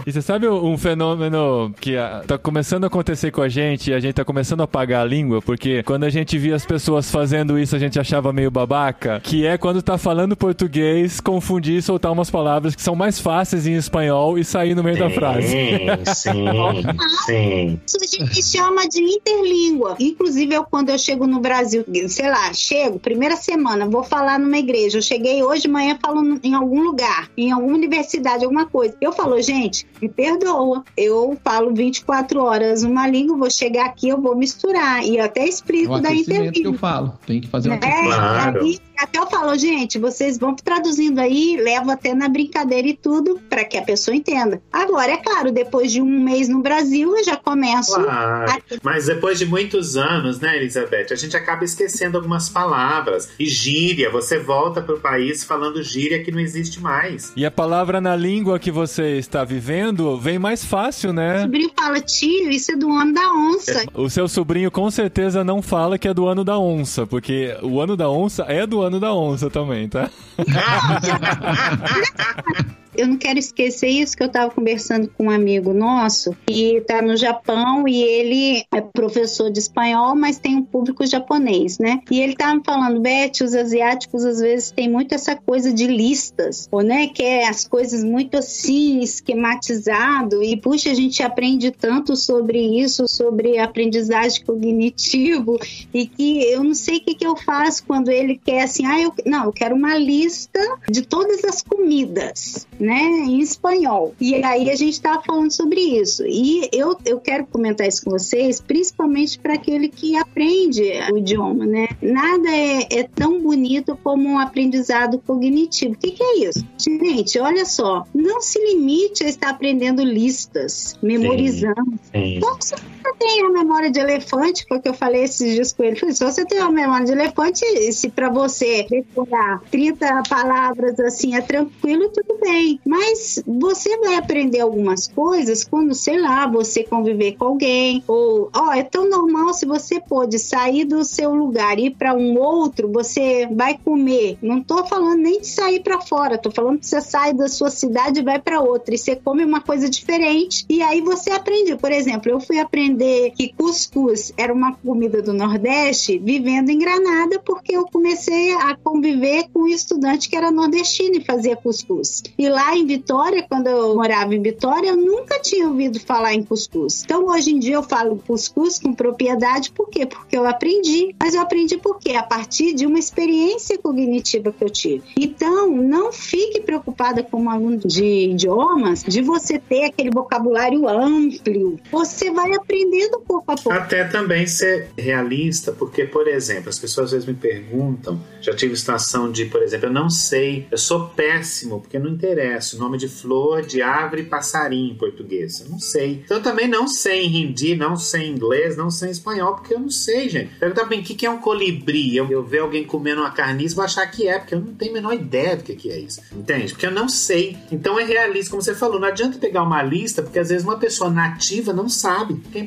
E você sabe um fenômeno que ah, tá começando a acontecer com a gente e a gente tá começando a apagar a língua? Porque quando a gente via as pessoas fazendo isso, a gente achava meio babaca. Que é quando tá falando português, confundir e soltar umas palavras que são mais fáceis em espanhol e sair no meio da frase. Sim, sim. Isso a gente chama de interlíngua. Inclusive, eu, quando eu chego no Brasil, sei lá, chego, primeira semana, vou falar numa igreja. Eu cheguei hoje de manhã, falo em algum lugar, em alguma universidade, alguma coisa. Eu falo, gente, me perdoa. Eu falo 24 horas uma língua, vou chegar aqui, eu vou misturar. E eu até explico É o da aquecimento que eu interlíngua. falo. Tem que fazer um É. Claro. Aí até eu falo, gente, vocês vão traduzindo aí, levo até na brincadeira e tudo, para que a pessoa entenda. Agora, é claro, depois de um mês no Brasil, eu já começo. Claro. a- Mas depois de muitos anos, né, Elizabeth, a gente acaba esquecendo algumas palavras. E gíria, você volta pro país falando gíria que não existe mais. E a palavra na língua que você está vivendo vem mais fácil, O né? sobrinho fala, tio, isso é do ano da onça. O seu sobrinho com certeza não fala que é do ano da onça, porque o ano da onça é do ano da onça também, tá? Eu não quero esquecer isso que eu estava conversando com um amigo nosso que está no Japão e ele é professor de espanhol, mas tem um público japonês, né? E ele estava me falando, Beth, os asiáticos às vezes têm muito essa coisa de listas, ou né, que é as coisas muito assim esquematizado e puxa, a gente aprende tanto sobre isso, sobre aprendizagem cognitivo e que eu não sei o que, que eu faço quando ele quer assim, ah, eu, não, eu quero uma lista de todas as comidas, né, em espanhol. E aí a gente tava falando sobre isso. E eu, eu quero comentar isso com vocês, principalmente para aquele que aprende o idioma, né? Nada é, é tão bonito como um aprendizado cognitivo. O que, que é isso? Gente, olha só, não se limite a estar aprendendo listas, memorizando. Sim. Se você tem a memória de elefante, foi o que eu falei esses dias com ele, se você tem a memória de elefante, se para você decorar 30 palavras assim é tranquilo, tudo bem. Mas você vai aprender algumas coisas quando, sei lá, você conviver com alguém, ou, ó, é tão normal se você pode sair do seu lugar e ir para um outro, você vai comer. Não tô falando nem de sair para fora, tô falando que você sai da sua cidade e vai para outra e você come uma coisa diferente e aí você aprende. Por exemplo, eu fui aprender que cuscuz era uma comida do Nordeste vivendo em Granada porque eu comecei a conviver com um estudante que era nordestino e fazia cuscuz. E lá em Vitória, quando eu morava em Vitória, eu nunca tinha ouvido falar em cuscuz. Então hoje em dia eu falo cuscuz com propriedade, por quê? Porque eu aprendi. Mas eu aprendi por quê? A partir de uma experiência cognitiva que eu tive. Então, não fique preocupada como aluno de idiomas de você ter aquele vocabulário amplo. Você vai aprendendo pouco a pouco. Até também ser realista, porque, por exemplo, as pessoas às vezes me perguntam, já tive situação de, por exemplo, eu não sei, eu sou péssimo, porque não interessa o nome de flor, de árvore e passarinho em português. Eu não sei. Então eu também não sei em hindi, não sei em inglês, não sei em espanhol, porque eu não sei, gente. Perguntar bem, o que é um colibri? Eu, eu ver alguém comendo uma carniça, vou achar que é, porque eu não tenho a menor ideia do que é isso. Entende? Porque eu não sei. Então é realista, como você falou, não adianta pegar uma lista, porque às vezes uma pessoa nativa não sabe. É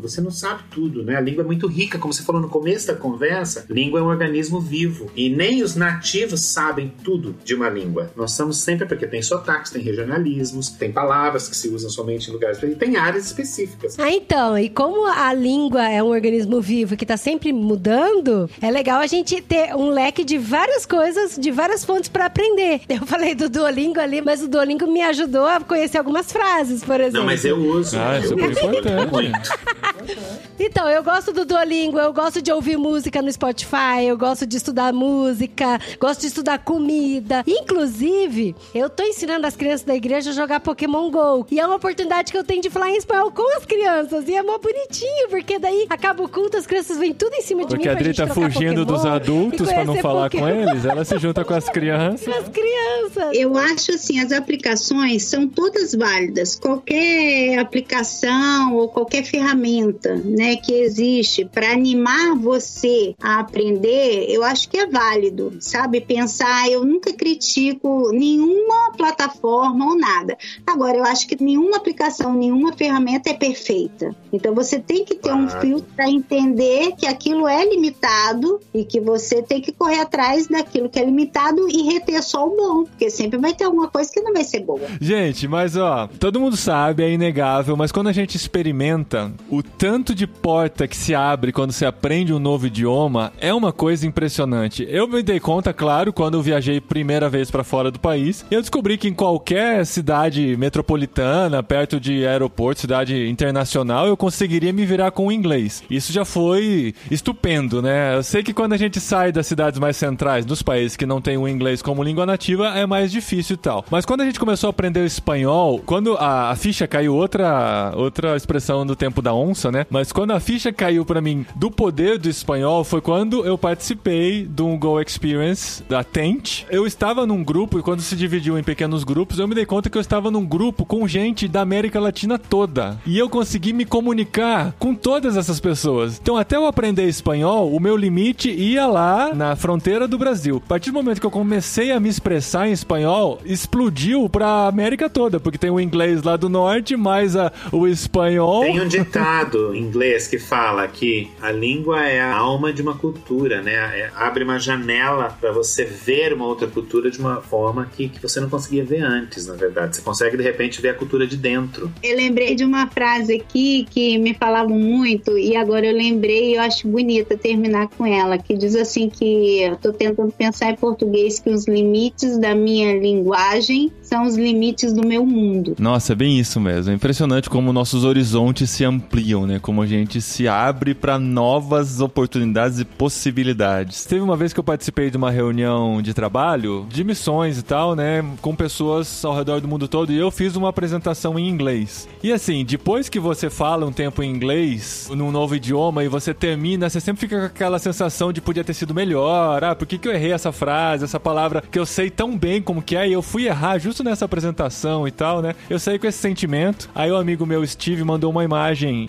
você não sabe tudo, né? A língua é muito rica, como você falou no começo da conversa, língua é um organismo vivo. E nem os nativos sabem tudo de uma língua. Nós estamos sempre, porque tem sotaques, tem regionalismos, tem palavras que se usam somente em lugares, e tem áreas específicas. Ah, então, e como a língua é um organismo vivo que tá sempre mudando, é legal a gente ter um leque de várias coisas, de várias fontes pra aprender. Eu falei do Duolingo ali, mas o Duolingo me ajudou a conhecer algumas frases, por exemplo. é Não, mas eu uso. Ah, é eu super uso importante. Então, eu gosto do Duolingo, eu gosto de ouvir música no Spotify, eu gosto de estudar música, gosto de estudar comida. Inclusive, eu tô ensinando as crianças da igreja a jogar Pokémon GO. E é uma oportunidade que eu tenho de falar em espanhol com as crianças. E é mó bonitinho, porque daí acaba o culto, as crianças vêm tudo em cima de Porque mim a pra Adri tá fugindo Pokémon dos adultos pra não falar com Pokémon. eles. Ela se junta com as crianças. Com as crianças. Eu acho assim, as aplicações são todas válidas. Qualquer aplicação ou qualquer ferramenta, né, que existe para animar você a aprender, eu acho que é válido, sabe? Pensar, eu nunca critico nenhuma plataforma ou nada. Agora, eu acho que nenhuma aplicação, nenhuma ferramenta é perfeita. Então, você tem que ter um filtro para entender que aquilo é limitado e que você tem que correr atrás daquilo que é limitado e reter só o bom, porque sempre vai ter alguma coisa que não vai ser boa. Gente, mas ó, todo mundo sabe, é inegável, mas quando a gente experimenta, o tanto de porta que se abre quando você aprende um novo idioma é uma coisa impressionante. Eu me dei conta, claro, quando eu viajei primeira vez pra fora do país, eu descobri que em qualquer cidade metropolitana, perto de aeroporto, cidade internacional, eu conseguiria me virar com o inglês. Isso já foi estupendo, né? Eu sei que quando a gente sai das cidades mais centrais, dos países que não tem o inglês como língua nativa, é mais difícil e tal. Mas quando a gente começou a aprender o espanhol, quando a, a ficha caiu, outra, outra expressão do tempo da onça, né? Mas quando a ficha caiu pra mim do poder do espanhol, foi quando eu participei de um Go Experience da Tent. Eu estava num grupo e quando se dividiu em pequenos grupos, eu me dei conta que eu estava num grupo com gente da América Latina toda. E eu consegui me comunicar com todas essas pessoas. Então, até eu aprender espanhol, o meu limite ia lá na fronteira do Brasil. A partir do momento que eu comecei a me expressar em espanhol, explodiu pra América toda, porque tem o inglês lá do norte, mais a, o espanhol. Tem um ditado em inglês que fala que a língua é a alma de uma cultura, né? É- abre uma janela para você ver uma outra cultura de uma forma que, que você não conseguia ver antes, na verdade. Você consegue, de repente, ver a cultura de dentro. Eu lembrei de uma frase aqui que me falavam muito e agora eu lembrei e eu acho bonita terminar com ela, que diz assim que eu tô tentando pensar em português que os limites da minha linguagem são os limites do meu mundo. Nossa, é bem isso mesmo. É impressionante como nossos horizontes se ampliam, né? Como a gente se abre para novas oportunidades e possibilidades. Teve uma vez que eu participei de uma reunião de trabalho, de missões e tal, né? Com pessoas ao redor do mundo todo e eu fiz uma apresentação em inglês. E assim, depois que você fala um tempo em inglês, num novo idioma, e você termina, você sempre fica com aquela sensação de podia ter sido melhor. Ah, por que, que eu errei essa frase, essa palavra que eu sei tão bem como que é e eu fui errar justo nessa apresentação e tal, né? Eu saí com esse sentimento. Aí o amigo meu, Steve, mandou uma imagem.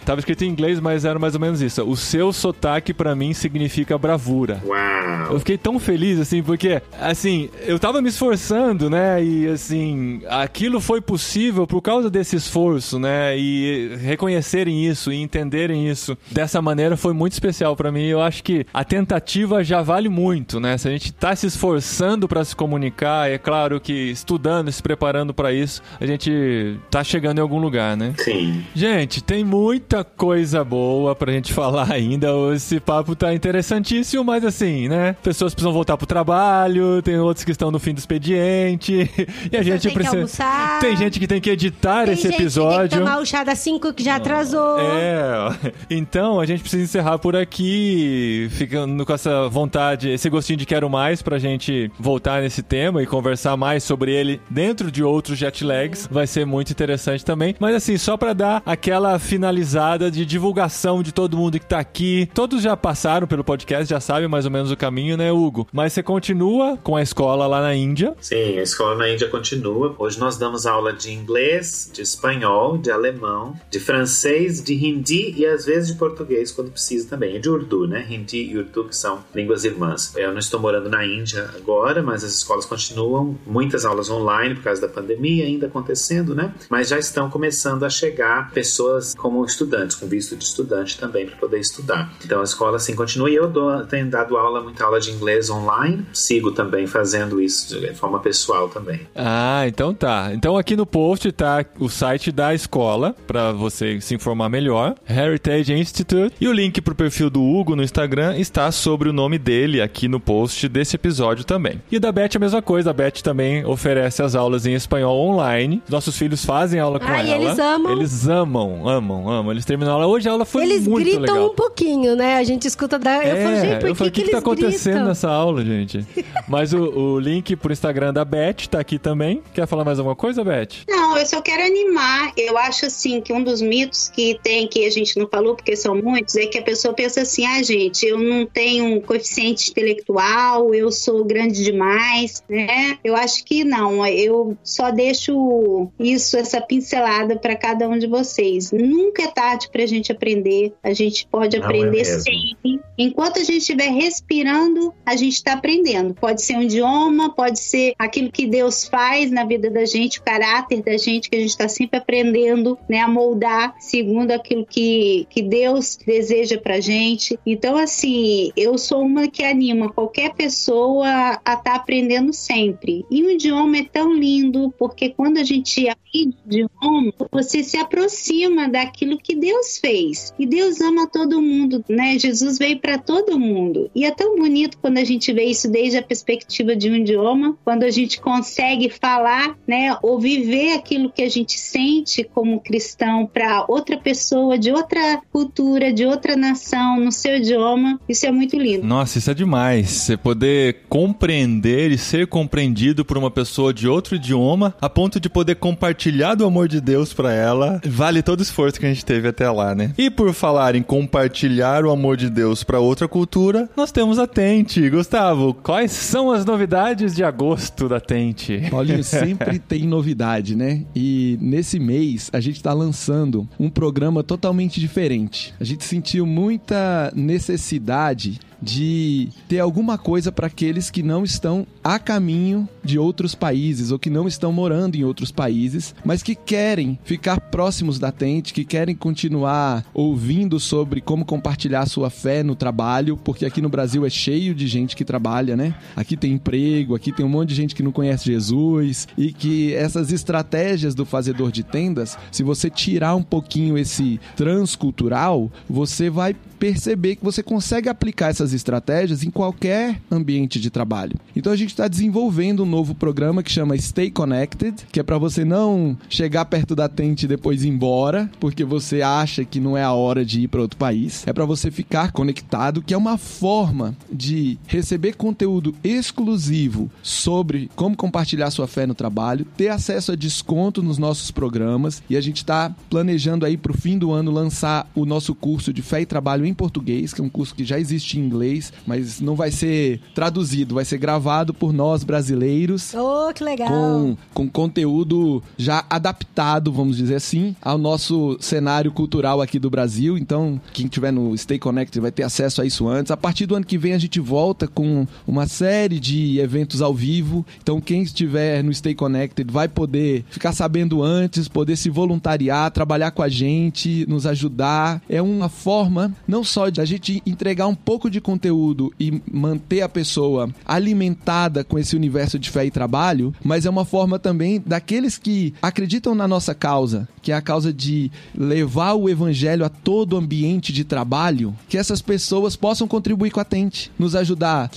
Tava escrito em inglês, mas era mais ou menos isso. O seu sotaque pra mim significa bravura. Uau! Eu fiquei tão feliz, assim, porque, assim, eu tava me esforçando, né? E, assim, aquilo foi possível por causa desse esforço, né? E reconhecerem isso e entenderem isso dessa maneira foi muito especial pra mim. Eu acho que a tentativa já vale muito, né? Se a gente tá se esforçando pra se comunicar, é claro que estudando, se preparando pra isso, a gente tá chegando em algum lugar, né? Sim. Gente, tem muita coisa boa pra gente falar ainda. Esse papo tá interessantíssimo, mas assim, né? Pessoas precisam voltar pro trabalho, tem outros que estão no fim do expediente. E a gente tem que precisa. Tem gente que tem que editar Tem esse gente que tem que episódio. tomar o chá das 5 que já atrasou. É, então a gente precisa encerrar por aqui, ficando com essa vontade, esse gostinho de quero mais pra gente voltar nesse tema e conversar mais sobre ele dentro de outros jet lags. Vai ser muito interessante também. Mas assim, só pra dar aquela finalizada de divulgação de todo mundo que tá aqui. Todos já passaram pelo podcast, já sabem mais ou menos o caminho, né, Hugo? Mas você continua com a escola lá na Índia. Sim, a escola na Índia continua. Hoje nós damos aula de inglês, de espanhol, de alemão, de francês, de hindi e às vezes de português quando precisa também. E de urdu, né? Hindi e urdu que são línguas irmãs. Eu não estou morando na Índia agora, mas as escolas continuam. Muitas aulas online por causa da pandemia ainda acontecendo, né? Mas já estão começando a chegar pessoas como estudantes, com visto de estudante também para poder estudar. Então a escola assim continua e eu dou, tenho dado aula, muita aula de inglês online. Sigo também fazendo isso de forma pessoal também. Ah, então tá. Então aqui no post tá o site da escola pra você se informar melhor, Heritage Institute, e o link pro perfil do Hugo no Instagram está sobre o nome dele aqui no post desse episódio também. E da Beth a mesma coisa, a Beth também oferece as aulas em espanhol online. Nossos filhos fazem aula com Ah, ela. e eles amam. Eles amam, amam, amam. Eles terminam na aula. Hoje a aula foi Eles muito gritam legal. um pouquinho, né? A gente escuta da. eu falo, gente, por eu que, falei, o que, que, que tá eles acontecendo gritam? nessa aula, gente? Mas o, o link pro Instagram da Beth tá aqui também. Quer falar mais alguma coisa, Beth? Não, eu só quero animar. Eu acho assim que um dos mitos que tem, que a gente não falou, porque são muitos, é que a pessoa pensa assim: ah, gente, eu não tenho um coeficiente intelectual, eu sou grande demais, né? Eu acho que não. Eu só deixo isso, essa pincelada para cada um de vocês. Nunca é tarde pra gente aprender. A gente pode Não é aprender mesmo. sempre. Enquanto a gente estiver respirando, a gente está aprendendo. Pode ser um idioma, pode ser aquilo que Deus faz na vida da gente, o caráter da gente, que a gente está sempre aprendendo né, a moldar segundo aquilo que, que Deus deseja pra gente. Então, assim, eu sou uma que anima qualquer pessoa a estar aprendendo sempre. E o idioma é tão lindo, porque quando a gente aprende o idioma, você se aproxima daquilo que Deus fez. E Deus ama todo mundo, né? Jesus veio para todo mundo. E é tão bonito quando a gente vê isso desde a perspectiva de um idioma, quando a gente consegue falar, né, ou viver aquilo que a gente sente como cristão para outra pessoa de outra cultura, de outra nação, no seu idioma. Isso é muito lindo. Nossa, isso é demais. Você poder compreender e ser compreendido por uma pessoa de outro idioma, a ponto de poder compartilhar do amor de Deus pra ela, vale todo o que a gente teve até lá, né? E por falar em compartilhar o amor de Deus pra outra cultura, nós temos a Tente. Gustavo, quais são as novidades de agosto da Tente? Paulinho, sempre tem novidade, né? E nesse mês a gente tá lançando um programa totalmente diferente. A gente sentiu muita necessidade de ter alguma coisa para aqueles que não estão a caminho de outros países ou que não estão morando em outros países, mas que querem ficar próximos da Tente, que querem continuar ouvindo sobre como compartilhar sua fé no trabalho, porque aqui no Brasil é cheio de gente que trabalha, né? Aqui tem emprego, aqui tem um monte de gente que não conhece Jesus e que essas estratégias do fazedor de tendas, se você tirar um pouquinho esse transcultural, você vai perceber que você consegue aplicar essas estratégias em qualquer ambiente de trabalho. Então a gente está desenvolvendo um novo programa que chama Stay Connected, que é para você não chegar perto da tente e depois ir embora, porque você acha que não é a hora de ir para outro país. É para você ficar conectado, que é uma forma de receber conteúdo exclusivo sobre como compartilhar sua fé no trabalho, ter acesso a desconto nos nossos programas e a gente está planejando aí para o fim do ano lançar o nosso curso de fé e trabalho em português, que é um curso que já existe em inglês, mas não vai ser traduzido, vai ser gravado por nós brasileiros Oh, que legal. com, com conteúdo já adaptado, vamos dizer assim, ao nosso cenário cultural aqui do Brasil. Então, quem tiver no Stay Connected vai ter acesso a isso antes. A partir do ano que vem, a gente volta com uma série de eventos ao vivo. Então, quem estiver no Stay Connected vai poder ficar sabendo antes, poder se voluntariar, trabalhar com a gente, nos ajudar. É uma forma não só de a gente entregar um pouco de conteúdo e manter a pessoa alimentada com esse universo de fé e trabalho, mas é uma forma também daqueles que acreditam na nossa causa, que é a causa de levar o evangelho a todo ambiente de trabalho, que essas pessoas possam contribuir com a Tente, nos ajudar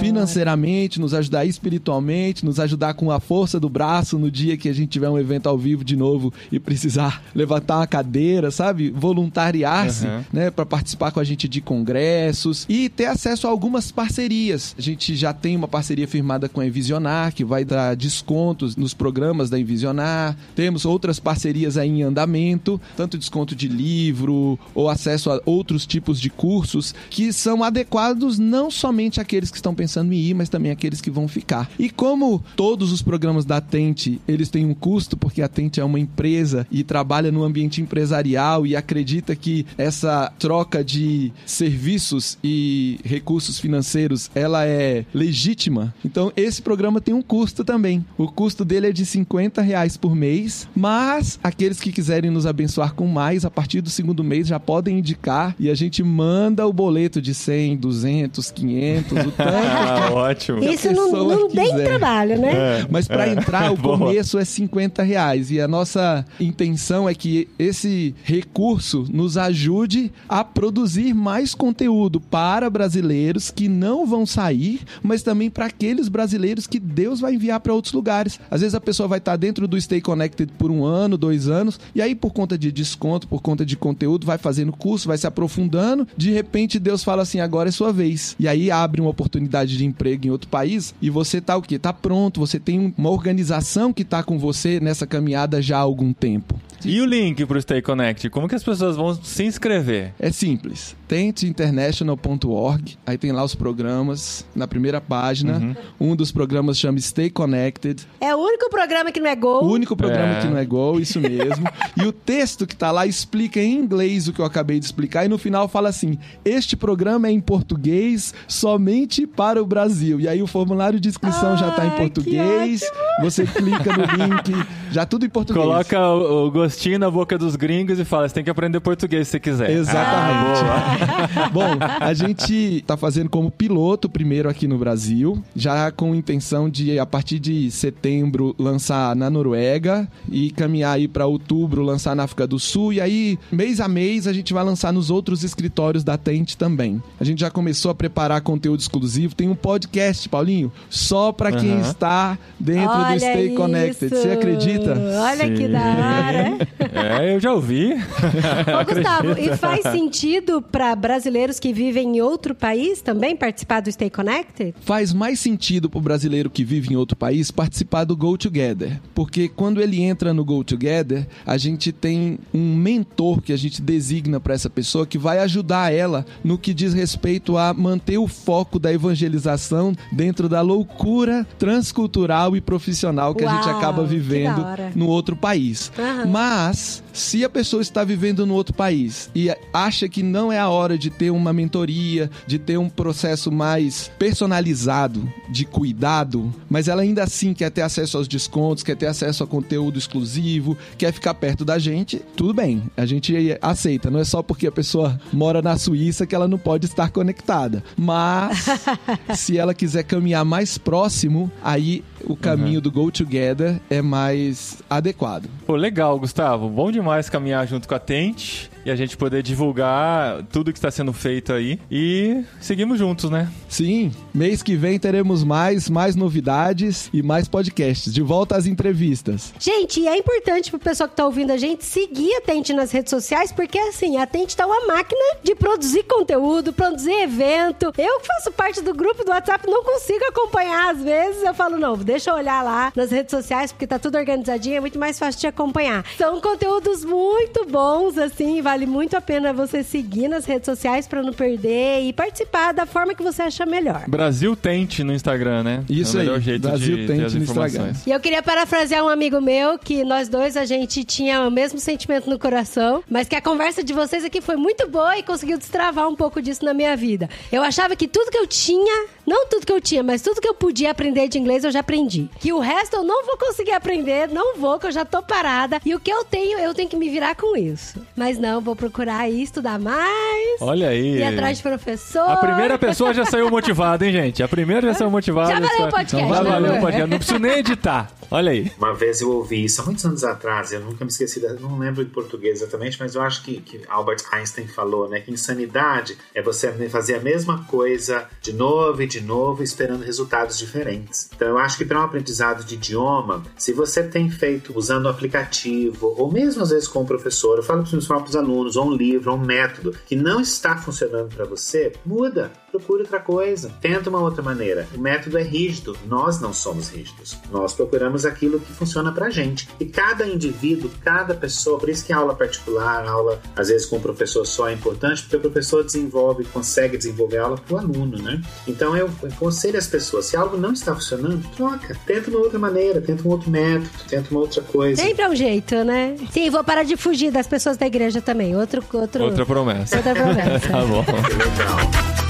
financeiramente, nos ajudar espiritualmente, nos ajudar com a força do braço no dia que a gente tiver um evento ao vivo de novo e precisar levantar uma cadeira, sabe? Voluntariar-se, Uhum. né, para participar com a gente de congressos e ter acesso a algumas parcerias. A gente já tem uma parceria firmada com a Envisionar, que vai dar descontos nos programas da Envisionar. Temos outras parcerias aí em andamento, tanto desconto de livro ou acesso a outros tipos de cursos que são adequados não somente àqueles que estão pensando em ir, mas também àqueles que vão ficar. E como todos os programas da Tente, eles têm um custo, porque a Tente é uma empresa e trabalha no ambiente empresarial e acredita que essa troca de serviços e recursos financeiros, ela é legítima. Então, esse programa tem um custo também. O custo dele é de 50 reais por mês, mas aqueles que quiserem nos abençoar com mais, a partir do segundo mês já podem indicar e a gente manda o boleto de 100, 200, 500, o tanto Ah, ótimo. Isso não, não tem trabalho, né? É, mas para é. entrar, o Boa. começo é 50 reais. E a nossa intenção é que esse recurso nos ajude a produzir mais conteúdo para brasileiros que não vão sair, mas também para aqueles brasileiros que Deus vai enviar para outros lugares. Às vezes a pessoa vai estar dentro do Stay Connected por um ano, dois anos, e aí por conta de desconto, por conta de conteúdo, vai fazendo curso, vai se aprofundando. De repente Deus fala assim: agora é sua vez. E aí abre uma oportunidade de emprego em outro país e você tá o quê? Tá pronto, você tem uma organização que tá com você nessa caminhada já há algum tempo. E o link pro Stay Connect? Como que as pessoas vão se inscrever? É simples. Tenteinternational.org. Aí tem lá os programas na primeira página. Um dos programas chama Stay Connected. É o único programa que não é O gol. único programa É. que não é gol, isso mesmo. e o texto que tá lá explica em inglês o que eu acabei de explicar e no final fala assim: "Este programa é em português somente para o Brasil". E aí o formulário de inscrição já tá em português. Você clica no link, já tudo em português. Coloca o, o gostinho na boca dos gringos e fala: você tem que aprender português se você quiser. Exatamente. Ah, Bom, a gente tá fazendo como piloto primeiro aqui no Brasil, já com intenção de a partir de setembro lançar na Noruega e caminhar aí para outubro lançar na África do Sul e aí mês a mês a gente vai lançar nos outros escritórios da Tente também. A gente já começou a preparar conteúdo exclusivo, tem um podcast, Paulinho, só para quem está dentro do Olha Stay isso. Connected. Você acredita? Olha que Sim. da hora. É, eu já ouvi. Ô, Gustavo, e faz sentido para brasileiros que vivem em outro país também participar do Stay Connected? faz mais sentido pro brasileiro que vive em outro país participar do Go Together. Porque quando ele entra no Go Together, a gente tem um mentor que a gente designa para essa pessoa que vai ajudar ela no que diz respeito a manter o foco da evangelização dentro da loucura transcultural e profissional que a gente Uau, acaba vivendo no outro país. Aham. Mas, se a pessoa está vivendo no outro país e acha que não é a hora de ter uma mentoria, de ter um processo mais personalizado de cuidado, mas ela ainda assim quer ter acesso aos descontos, quer ter acesso a conteúdo exclusivo, quer ficar perto da gente, tudo bem, a gente aceita. Não é só porque a pessoa mora na Suíça que ela não pode estar conectada. Mas, se ela quiser caminhar mais próximo, aí o caminho do Go Together é mais adequado. Pô, legal, Gustavo. Bom demais caminhar junto com a Tente e a gente poder divulgar tudo que está sendo feito aí. E seguimos juntos, né? Sim, mês que vem teremos mais, mais novidades e mais podcasts. De volta às entrevistas. Gente, e é importante pro pessoal que tá ouvindo a gente seguir a Tente nas redes sociais, porque assim, a Tente tá uma máquina de produzir conteúdo, produzir evento. Eu que faço parte do grupo do WhatsApp, não consigo acompanhar às vezes. Eu falo, não, deixa eu olhar lá nas redes sociais, porque tá tudo organizadinho, é muito mais fácil de acompanhar. São conteúdos muito bons, assim, vale muito a pena você seguir nas redes sociais pra não perder e participar da forma que você achar melhor. Brasil Tente no Instagram, né? Isso é o melhor aí, jeito Brasil de Tente no informações. Instagram. E eu queria parafrasear um amigo meu que nós dois a gente tinha o mesmo sentimento no coração, mas que a conversa de vocês aqui foi muito boa e conseguiu destravar um pouco disso na minha vida. Eu achava que tudo que eu tinha, não tudo que eu tinha, mas tudo que eu podia aprender de inglês eu já aprendi. Que o resto eu não vou conseguir aprender, não vou, que eu já tô parada. E o que eu tenho, eu tenho que me virar com isso. Mas não, vou procurar aí estudar mais. Olha aí. Ir atrás de professor. A primeira pessoa já saiu motivada, hein, gente? A primeira já saiu motivada. Já valeu o podcast, Já né, valeu o podcast. Não preciso nem editar. Olha aí. Uma vez eu ouvi isso há muitos anos atrás, eu nunca me esqueci, da- não lembro em português exatamente, mas eu acho que, que Albert Einstein falou, né? Que insanidade é você fazer a mesma coisa de novo e de novo, esperando resultados diferentes. Então eu acho que para um aprendizado de idioma, se você tem feito usando um aplicativo, ou mesmo às vezes com o professor, eu falo para os meus próprios alunos, ou um livro, ou um método que não está funcionando para você, muda. Procure outra coisa. Tenta uma outra maneira. O método é rígido. Nós não somos rígidos. Nós procuramos aquilo que funciona pra gente. E cada indivíduo, cada pessoa, por isso que a aula particular, a aula às vezes com o professor só é importante, porque o professor desenvolve, consegue desenvolver a aula pro aluno, né? Então eu aconselho as pessoas, se algo não está funcionando, troca. Tenta uma outra maneira, tenta um outro método, tenta uma outra coisa. Sempre é um jeito, né? Sim, vou parar de fugir das pessoas da igreja também. Outro, outro, Outra promessa. outra promessa. Tá bom. Legal.